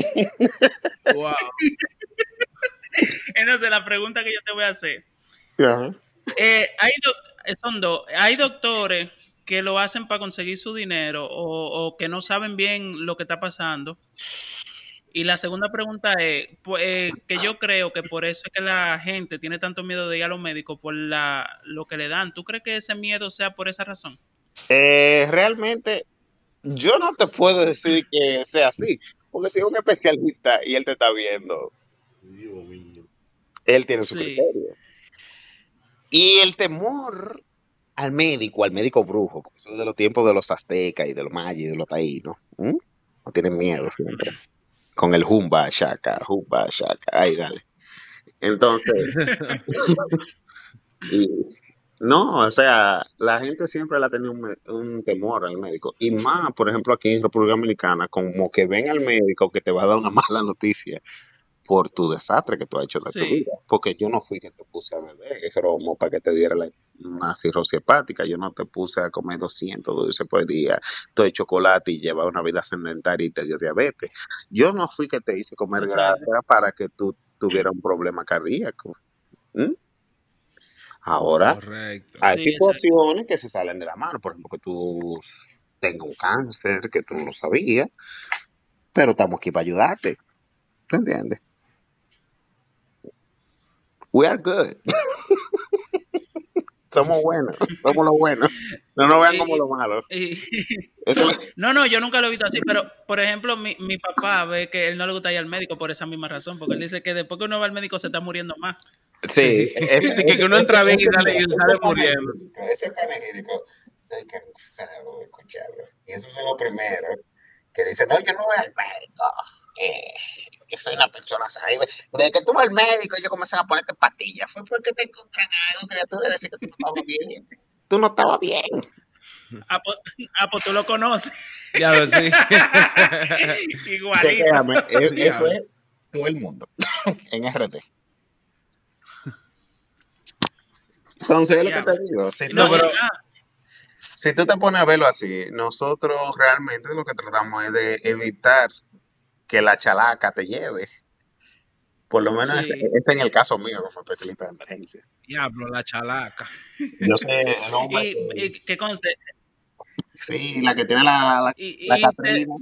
wow. Entonces, la pregunta que yo te voy a hacer. Eh, hay son dos. Hay doctores que lo hacen para conseguir su dinero o, que no saben bien lo que está pasando. Y la segunda pregunta es, pues, que yo creo que por eso es que la gente tiene tanto miedo de ir a los médicos por la, lo que le dan. ¿Tú crees que ese miedo sea por esa razón? Eh, realmente yo no te puedo decir que sea así, porque si es un especialista y él te está viendo, Dios mío. él tiene su Sí. criterio. Y el temor al médico, al médico brujo, porque eso es de los tiempos de los aztecas y de los mayas y de los taínos, ¿m? no tienen miedo siempre. Con el jumba, shaka, jumba, shaka, ahí dale. Entonces, y- no, o sea, la gente siempre le ha tenido un, temor al médico. Y más, por ejemplo, aquí en República Dominicana, como que ven al médico que te va a dar una mala noticia por tu desastre que tú has hecho de tu vida. Porque yo no fui que te puse a beber cromo para que te diera la, una cirrosis hepática. Yo no te puse a comer 200 dulces por día, todo de chocolate y llevar una vida sedentaria y te dio diabetes. Yo no fui que te hice comer grasa para que tú tuvieras un problema cardíaco. ¿Mm? Ahora, Correcto. hay Sí, exacto. situaciones que se salen de la mano, por ejemplo, que tú tengas un cáncer, que tú no lo sabías, pero estamos aquí para ayudarte. ¿Tú entiendes? We are good. somos buenos, somos los buenos. No nos vean como los malos. No, no, yo nunca lo he visto así, pero por ejemplo, mi, mi papá ve que él no le gusta ir al médico por esa misma razón, porque él dice que después que uno va al médico se está muriendo más. Sí, es- Que- que uno entra bien y sale- sale muriendo. Ese panegírico, estoy cansado de escucharlo. Y esos son los primeros que dicen, no, yo no voy al médico. Eh, yo soy una persona. Y Desde que tú vas al médico, ellos comenzaron a ponerte pastillas. Fue porque te encontraron algo que tú le decías que tú no estabas bien. Tú no estabas bien. Ah, pues, ah, pues tú lo conoces. Ya lo sí. Igualito. Chequéame, es- eso es todo el mundo en RT. Entonces, es lo que te digo. Si, No, tú- pero- si tú te pones a verlo así, nosotros realmente lo que tratamos es de evitar que la chalaca te lleve. Por lo menos Sí. ese, ese en el caso mío, que fue especialista de emergencia. Diablo, la chalaca. Yo sé el hombre y, que- y que conste, sí, la que tiene la, la, y, la y- Catrina,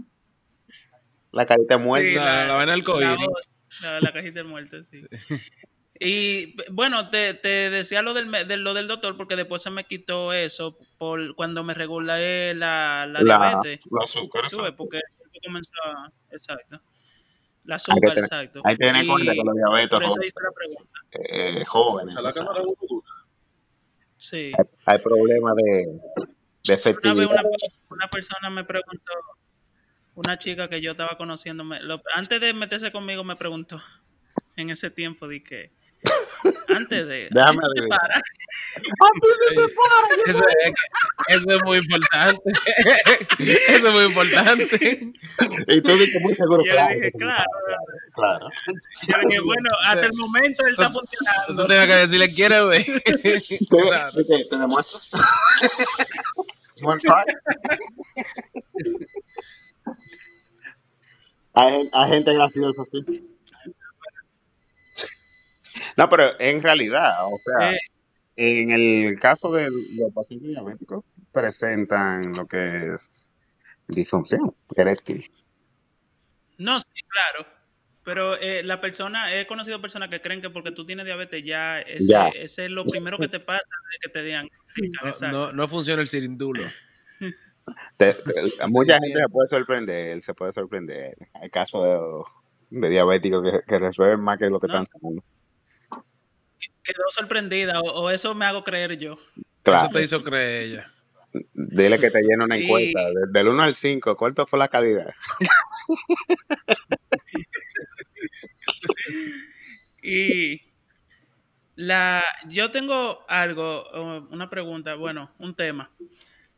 la carita Sí, muerta. La- la vaina del la voz, la, la cajita del muerto, sí. Y bueno, te, te decía lo del, de lo del doctor porque después se me quitó eso por cuando me regulé la, la, La, diabetes. la azúcar, exacto. porque comenzó a- exacto. La Hay que azúcar, tener- exacto. Hay que tener cuenta que los diabetes por eso hice la pregunta. eh, jóvenes, o sea. Sí. hay, hay problemas de, de Una vez efectividad. una, una persona me preguntó, una chica que yo estaba conociendo, me- lo- antes de meterse conmigo me preguntó en ese tiempo, di que antes de... Déjame ¿a ti se te para? Eso es, eso es muy importante. Eso es muy importante. Y tú dices muy seguro, Yo claro. dije, claro. claro. Yo dije, bueno, hasta el momento él está Tú funcionando. tenías que decirle, ¿quiere ver? ¿Te, Claro. te, te demuestro? Hay, hay gente graciosa así. No, pero en realidad, o sea, Eh, en el caso de los pacientes diabéticos, presentan lo que es disfunción eréctil. no, sí, claro. Pero eh, la persona, he conocido personas que creen que porque tú tienes diabetes ya ese, Ya. ese es lo primero que te pasa de que te digan. No, no, no funciona el cirindulo. Te- te- mucha sí, gente sí. se puede sorprender, se puede sorprender. Hay casos de, de diabéticos que, que resuelven más que lo que No. están. Quedó sorprendida o, o eso me hago creer yo. Claro. Eso te hizo creer ella. Dile que te llene una Y- encuesta. de- del 1 al 5, ¿cuánto fue la calidad? Y la, yo tengo algo, una pregunta, bueno, un tema.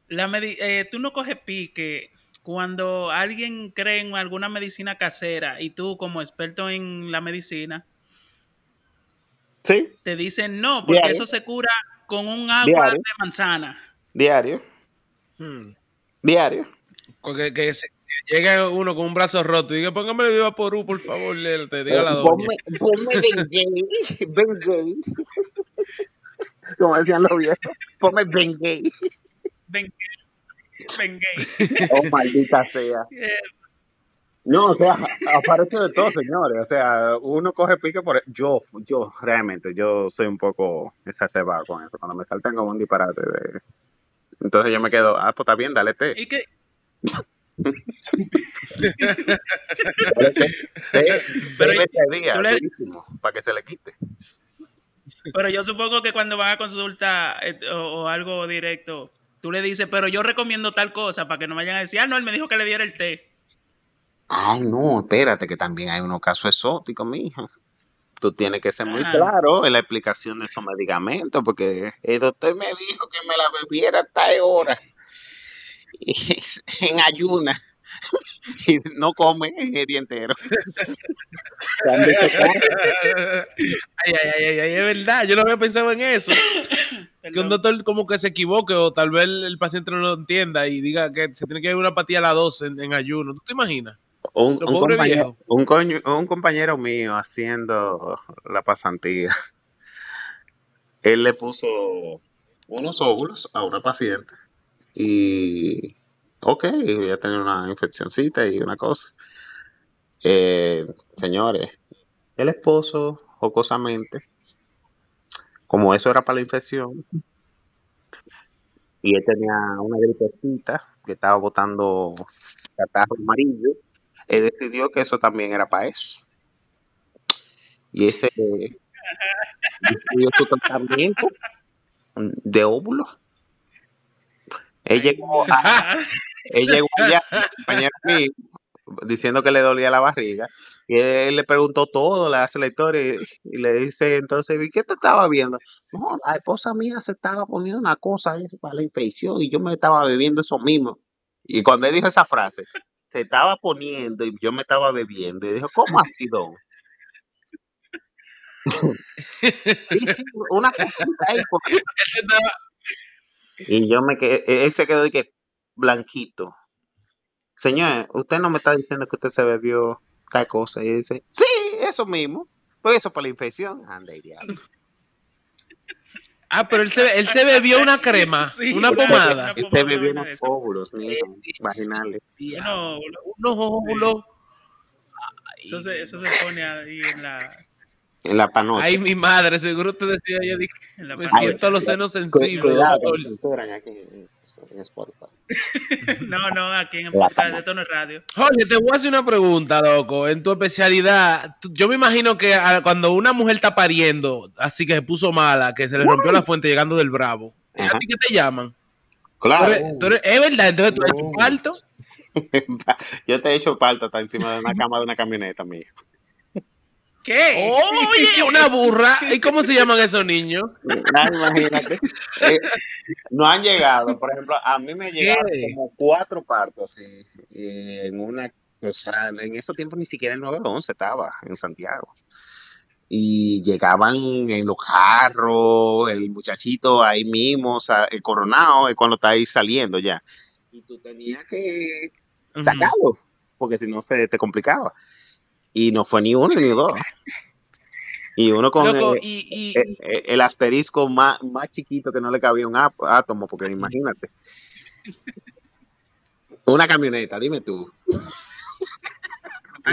La medi- eh, tú no coges pique cuando alguien cree en alguna medicina casera y tú como experto en la medicina Sí, te dicen no, porque Diario. eso se cura con un agua Diario. de manzana. diario, Hmm. diario. Porque que, se- que llega uno con un brazo roto y diga, póngame el Vaporú, por favor, le- te diga la doña. Ponme, ponme Bengay, Bengay. Como decían los viejos, ponme ven gay. Oh, maldita sea. Eh, No, o sea, aparece de todo, señores. O sea, uno coge pique por... Yo, yo, realmente, yo soy un poco exacerbado con eso. Cuando me saltan como un disparate de... Entonces yo me quedo, ah, pues está bien, dale té. ¿Y qué, Pero día, le- para que se le quite. Pero yo supongo que cuando van a consulta eh, o, o algo directo, tú le dices, pero yo recomiendo tal cosa para que no vayan a decir, ah, no, él me dijo que le diera el té. Ay, no, espérate, que también hay unos casos exóticos, mija. Tú tienes que ser muy Ajá. claro en la explicación de esos medicamentos, porque el doctor me dijo que me la bebiera hasta hora. Y en ayuna. Y no come en el día entero. Ay, ay, ay, ay, ay, es verdad, yo no había pensado en eso. Que un doctor como que se equivoque o tal vez el paciente no lo entienda y diga que se tiene que beber una patilla a las 12 en, en ayuno. ¿Tú te imaginas? Un, compañero, un, coño- un compañero mío haciendo la pasantía, él le puso unos óvulos a una paciente y, ok, ya tenía una infeccióncita y una cosa. Eh, señores, el esposo, jocosamente, como eso era para la infección, y él tenía una gripecita que estaba botando catarro amarillo, él decidió que eso también era para eso. Y ese decidió su tratamiento de óvulo. Él llegó, a, él llegó allá, compañero mío, diciendo que le dolía la barriga. Y él le preguntó todo, le hace la historia y, le dice entonces, ¿y qué te estaba viendo? No, la esposa mía se estaba poniendo una cosa para la infección y yo me estaba bebiendo eso mismo. Y cuando él dijo esa frase, se estaba poniendo y yo me estaba bebiendo. Y dijo, ¿cómo ha sido? sí, sí, una cosita ahí. Y yo me quedé, él se quedó de que blanquito. Señor, usted no me está diciendo que usted se bebió tal cosa. Y dice, sí, eso mismo. Pues eso para la infección. Anda, diablo. Ah, pero él se, él se bebió una crema, Sí, una una- pomada. Él se bebió no, unos óvulos, mijo, vaginales. No, Unos óvulos. eso se, eso se pone ahí en la, En la panocha. Ay, mi madre, seguro te decía, yo dije, en la me siento los senos sensibles. Cuidado, censuran aquí en en Spotify. No, no, aquí en no es radio. Jorge, te voy a hacer una pregunta, loco. En tu especialidad, yo me imagino que ah, cuando una mujer está pariendo, así que se puso mala, que se le rompió la fuente llegando del Bravo, ¿a Ajá. ti qué te llaman? Tú Claro, eres- tú eres- ¿Es verdad? Entonces tú has hecho No. parto. yo te he hecho falta hasta encima de una cama de una camioneta, mijo. ¿Qué? Oye, una burra. ¿Y cómo se llaman esos niños? Ah, imagínate. Eh, no han llegado. Por ejemplo, a mí me llegaron ¿Qué? como cuatro partos así, eh, en una, o sea, en esos tiempos ni siquiera el 911 estaba en Santiago. Y llegaban en los carros, el muchachito ahí mismo, o sea, el coronado, es cuando está ahí saliendo ya. Y tú tenías que sacarlo, porque si no se te complicaba. Y no fue ni uno ni dos. Y uno con Loco, el, y, y- el- asterisco más, más chiquito que no le cabía un átomo, porque imagínate. Una camioneta, dime tú.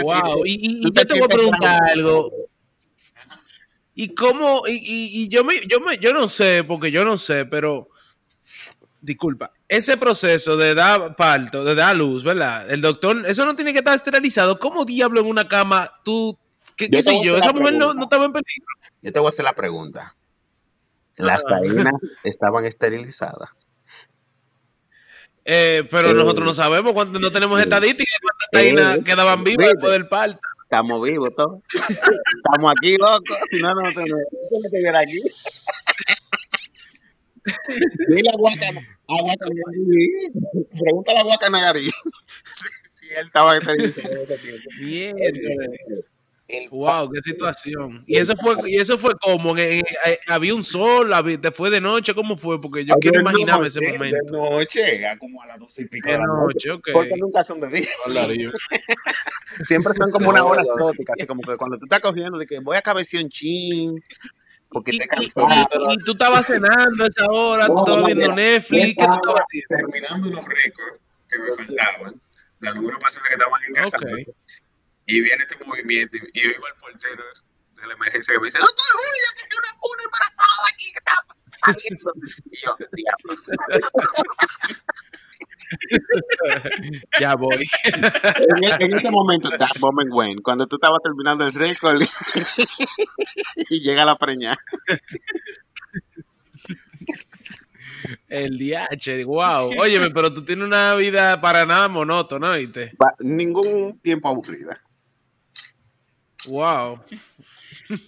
wow. Y, y- y Tú yo te voy a preguntar algo. ¿Y cómo? Y, y- y yo me, yo me, yo no sé, porque yo no sé, pero disculpa, ese proceso de dar parto, de dar luz, ¿verdad? El doctor, eso no tiene que estar esterilizado. ¿Cómo diablo en una cama tú, qué, Yo qué te sé yo? Esa mujer no, estaba en peligro. Yo te voy a hacer la pregunta. Las Ajá. taínas estaban esterilizadas. Eh, pero Eh. nosotros no sabemos cuánto, no tenemos Eh. estadísticas de cuántas Eh. taínas quedaban vivas después del parto. Estamos vivos todos. Estamos aquí, loco. Si no, no te, no te aquí. Dile a Guacana, a Guacanagarí. Pregúntale a Guacanagarí si, si él estaba esterilizado en ese tiempo. Mierda. El Wow, qué situación. Y eso fue, y eso fue como, en- eh, había un sol, había- fue de noche, ¿cómo fue? Porque yo quiero imaginarme ese noche, momento. De noche, a como a las doce y pico de De la noche. noche, ok. Porque nunca son de día. Siempre son como una hora exótica. Así como que cuando tú estás cogiendo de que voy a cabecear un chin, porque Y, te y- cansado. y- y tú estabas cenando a esa hora, tú No, estabas no, viendo mira, Netflix, ¿qué tú estaba estabas haciendo? terminando unos récords que me faltaban, de pacientes que estaban ingresando. Ok. Y viene este movimiento y, y oigo al portero de la emergencia que me dice, doctor Julio, que hay una, una embarazada aquí que está saliendo. Y yo, diablo. ya voy. En, e- en ese momento, that moment when, cuando tú estabas terminando el récord y llega la preña. El DH, wow. Óyeme, pero tú tienes una vida para nada monótona, ¿viste? Pa- Ningún tiempo aburrida. Wow.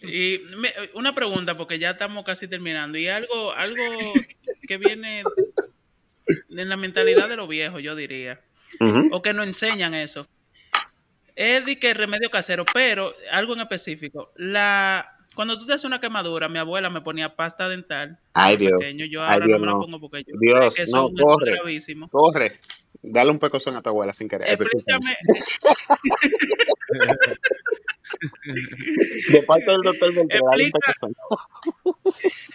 Y me- una pregunta, porque ya estamos casi terminando. Y algo, algo que viene en la mentalidad de los viejos, yo diría. O que nos enseñan eso. Es de que remedio casero, pero algo en específico. La, cuando tú te haces una quemadura, mi abuela me ponía pasta dental. Ay, Dios. Pequeño, yo Ay, ahora Dios, no me la no. pongo porque yo Dios, que eso no, corre. gravísimo. Corre. Dale un pecozón a tu abuela sin querer. Explícame, De parte del doctor Beltrán.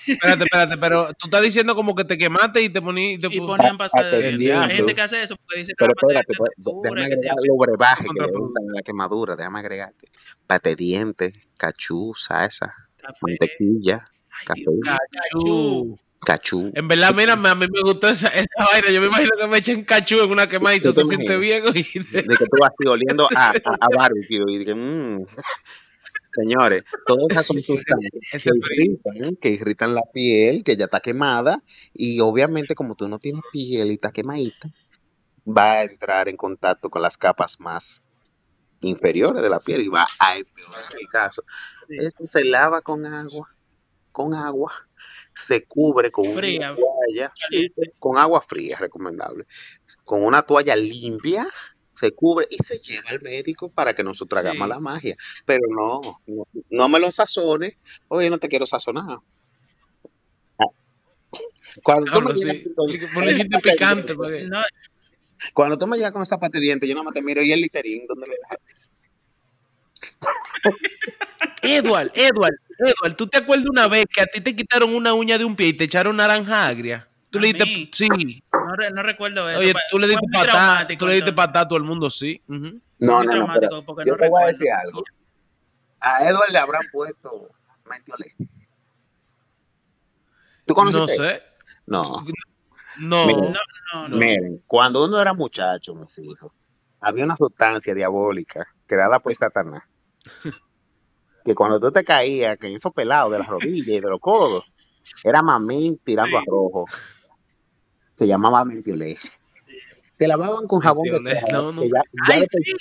Espérate, espérate, pero tú estás diciendo como que te quemaste y te poní... y te y ponían pasta Ah, de el dientes. Hay gente que hace eso porque dice que Pero la pasta de espérate, dientes pues, déjame agregar los brebajes que le gustan a la quemadura. Déjame agregarte. Pate dientes, cachú, salsa, café. mantequilla, Ay, café, Dios, Cachú. Cachú. En verdad, mira, a mí me gustó esa, esa vaina. Yo me imagino que me echen cachú en una quemadita. ¿Tú te Se siente bien, oíste. De que tú vas así oliendo a, a, a barbecue y que, mmm. Señores, todas esas son sustancias que irritan, que irritan la piel, que ya está quemada, y obviamente como tú no tienes piel y está quemadita, va a entrar en contacto con las capas más inferiores de la piel y va a empeorar el caso. Eso se lava con agua, con agua, se cubre con Fría. una toalla, sí, con agua fría, recomendable, con una toalla limpia, se cubre y se lleva al médico para que nosotros Sí. hagamos la magia. Pero no, no, no me lo sazones, oye, no te quiero sazonar. Ah. Cuando tú, No, me no, sí. con- picante. No, cuando tú me llegas con esa pata de dientes, yo no te miro y el literín, ¿dónde lo dejaste? Edward, Edward, Edward, ¿tú te acuerdas una vez que a ti te quitaron una uña de un pie y te echaron naranja agria? Tú ¿A le diste, mí? sí. no, re- no recuerdo eso. Oye, tú le diste patá, tú le diste patá a todo el mundo, sí. No, no, pero yo no te voy a decir algo. A Edward le habrán puesto mentiolé. ¿Tú conoces? No sé. No. No. Mira. No, no, no. Miren, cuando uno era muchacho, mis hijos, había una sustancia diabólica creada por Satanás. Que cuando tú te caías, que esos pelados de las rodillas y de los codos, era mamín tirando Sí. a rojo. Se llamaba mentiolé. Te lavaban con jabón de cuava, no, no. ya, ya Ay, de por, sí.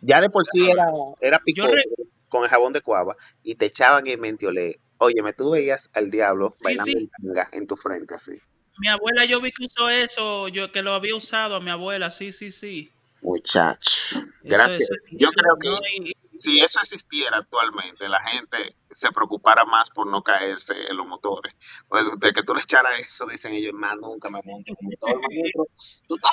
ya de por sí era, era re- con el jabón de cuava y te echaban el mentiolé. Óyeme, tú veías al diablo Sí, bailando tanga en tu frente así. Mi abuela, yo vi que usó eso, yo que lo había usado a mi abuela, sí, sí, sí. Muchacho. Eso Gracias. Yo creo que no, si eso existiera actualmente, la gente se preocupara más por no caerse en los motores. Pues de que tú le echaras eso, dicen ellos, más nunca me monto en un motor, maestro. Tú estás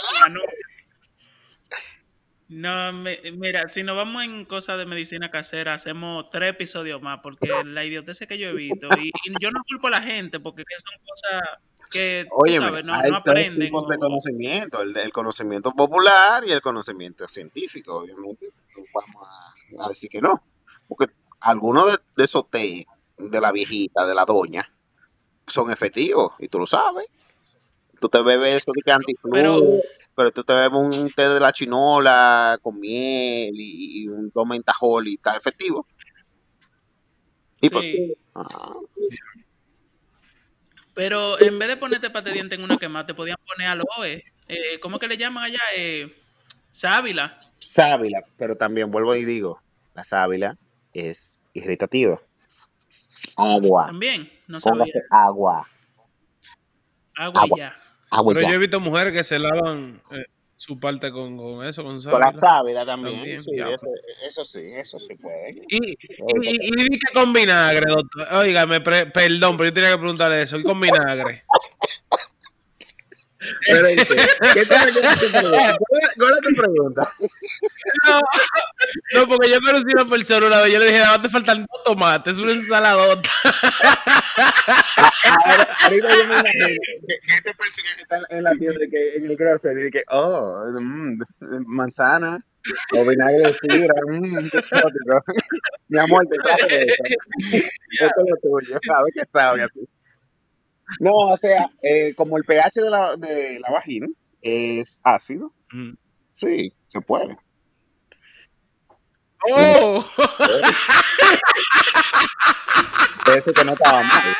no. Me- mira, si nos vamos en cosas de medicina casera, hacemos tres episodios más, porque la idiotez que yo he visto, y, y yo no culpo a la gente, porque que son cosas que, Oye, sabes, no, hay no tres tipos o- de conocimiento, el, el conocimiento popular y el conocimiento científico, obviamente. No vamos a, a decir que no, porque algunos de, de esos té de la viejita, de la doña, son efectivos, y tú lo sabes. Tú te bebes eso de que antiflu, Pero- tú te bebes un té de la chinola con miel y, y un domentajol y está efectivo. ¿Y por Sí. qué? Ah, Pero en vez de ponerte pate diente en una quemada, te podían poner aloe. Eh, ¿Cómo que le llaman allá? Eh, sábila. sábila, pero también vuelvo y digo, la sábila es irritativa. Agua, También, no sabía. póngase agua, Agua y agua. ya. Agua Pero ya. yo he visto mujeres que se lavan eh, su parte con, con eso, con Con la sábila. sábila también, También, sí, eso, eso sí, eso sí puede. Y, y, y, que con vinagre, doctor. Óigame, pre- perdón, pero yo tenía que preguntarle eso. ¿Y con vinagre? Pero, ¿y qué? ¿Qué pregunta? ¿Cuál es- tu pregunta? No, no, porque yo conocí a una persona una vez. Yo le dije, más te faltan dos tomates, una ensaladota. Ahora, ahorita yo me imagino que, que este personaje está en la tienda, que, en el grocery, y que, oh, mm, manzana, o vinagre de sidra, mmm, exótico. Mi amor, te traje de eso. Esto es lo tuyo, a ver qué sabe así. No, o sea, eh, como el pH de la, de la vagina es ácido, Mm. sí, se puede. ¡Oh! Eso que no estaba mal.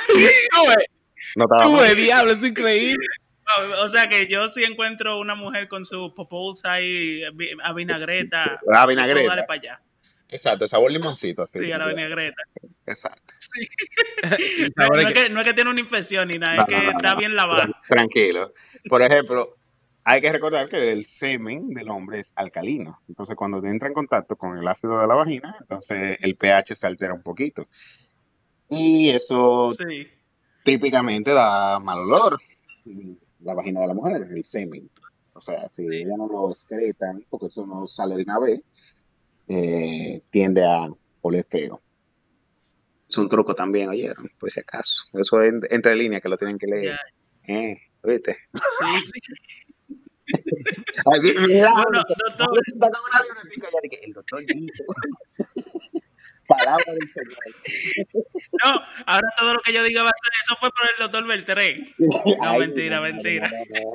No estaba mal. diablo, es increíble. O sea que yo si encuentro una mujer con su popolls ahí vi- a vinagreta, puedo vinagreta. darle para allá. Exacto, sabor limoncito. Así, Sí, a la vinagreta. Exacto. No, es que- no es que tiene una infección ni nada, No, es que no, no, está no. bien lavada. Tranquilo. Por ejemplo, hay que recordar que el semen del hombre es alcalino. Entonces, cuando entra en contacto con el ácido de la vagina, entonces el pH se altera un poquito. Y eso Sí. típicamente da mal olor. La vagina de la mujer, el semen. O sea, si ella no lo excretan, porque eso no sale de una vez, eh, tiende a oler feo. Es un truco también, oyeron, por si acaso. Eso es en- entre líneas que lo tienen que leer. Eh, ¿Viste? Sí, sí. Mira, Bueno, doctor, el doctor dijo. Palabra del Señor. No, ahora todo lo que yo diga va a ser, eso fue por el doctor Beltré. No, Ay, mentira, no, no, mentira. no, no,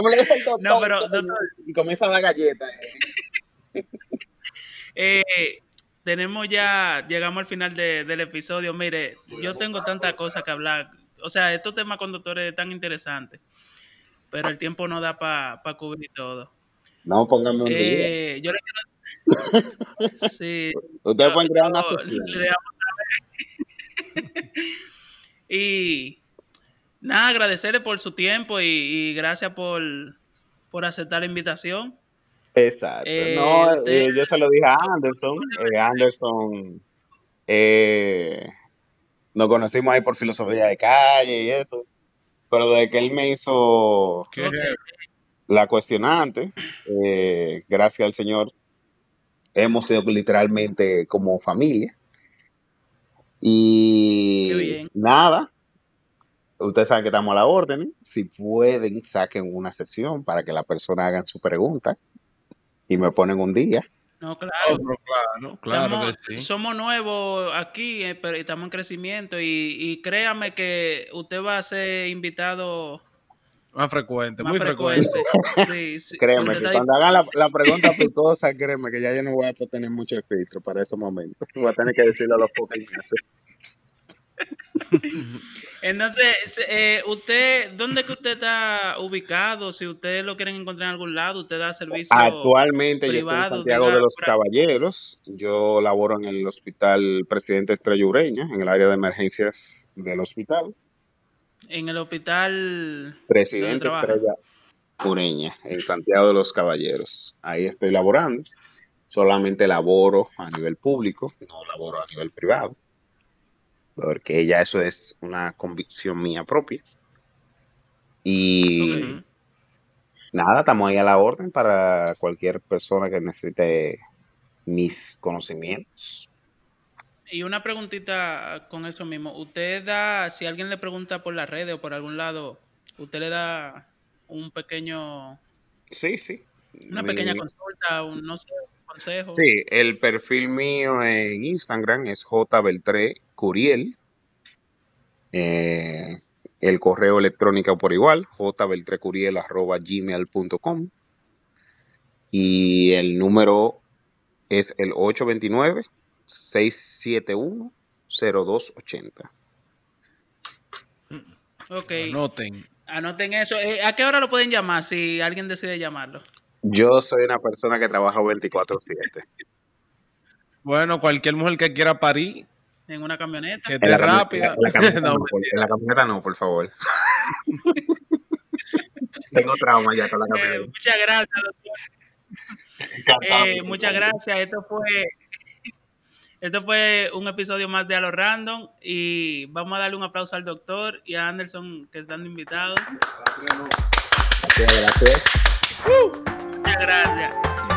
no. No, pero, doctor. Y comienza a dar galletas. eh. Eh, tenemos ya, llegamos al final de- del episodio. Mire, yo tengo tantas cosas que hablar. O sea, estos temas con doctores tan interesantes, pero el tiempo no da para cubrir todo. No, póngame un día. Eh, yo le quiero... Sí, Ustedes pueden crear una sesión. y nada, agradecerle por su tiempo y, y gracias por, por aceptar la invitación. Exacto. Eh, no, usted- eh, yo se lo dije a Anderson. Eh, Anderson, eh, nos conocimos ahí por filosofía de calle y eso. Pero desde que él me hizo la cuestionante, eh, gracias al Señor, hemos sido literalmente como familia. Y nada, ustedes saben que estamos a la orden. Si pueden, saquen una sesión para que la persona haga su pregunta y me ponen un día. No, claro. Otro, claro, claro Estamos- que sí. Somos nuevos aquí, eh, pero estamos en crecimiento y, y créame que usted va a ser invitado Más frecuente, más muy frecuente. frecuente. Sí, sí, Créeme que cuando hagan la, la pregunta picosa, créeme que ya yo no voy a tener mucho filtro para esos momentos. Voy a tener que decirle a los pocos meses. Entonces, eh, usted, ¿dónde que usted está ubicado? Si ustedes lo quieren encontrar en algún lado, usted da servicio. Actualmente yo estoy en Santiago de los. Caballeros. Yo laboro en el Hospital Presidente Estrella Ureña, en el área de emergencias del hospital. En el hospital. Presidente. Estrella Ureña, en Santiago de los Caballeros. Ahí estoy laborando. Solamente laboro a nivel público, no laboro a nivel privado. Porque ya eso es una convicción mía propia. Y nada, estamos ahí a la orden para cualquier persona que necesite mis conocimientos. Y una preguntita con eso mismo. Usted da, si alguien le pregunta por las redes o por algún lado, usted le da un pequeño, Sí, sí. una Mi- pequeña consulta, un, no sé, Sí, el perfil mío en Instagram es J Beltré Curiel. Eh, el correo electrónico por igual, jbeltrecuriel.gmail.com y el número es el 829-671-0280. Ok, Anoten. anoten eso. Eh, ¿A qué hora lo pueden llamar si alguien decide llamarlo? Yo soy una persona que trabaja 24/7. Bueno, cualquier mujer que quiera parir, En una camioneta. que esté rápida. en la camioneta No, no, por, en la camioneta no, por favor. Tengo trauma ya con la Eh, camioneta. muchas gracias, doctor. Eh, muchas gracias. Esto fue, esto fue un episodio más de A lo Random. Y vamos a darle un aplauso al doctor y a Anderson que están invitados. Gracias, gracias. Muchas gracias.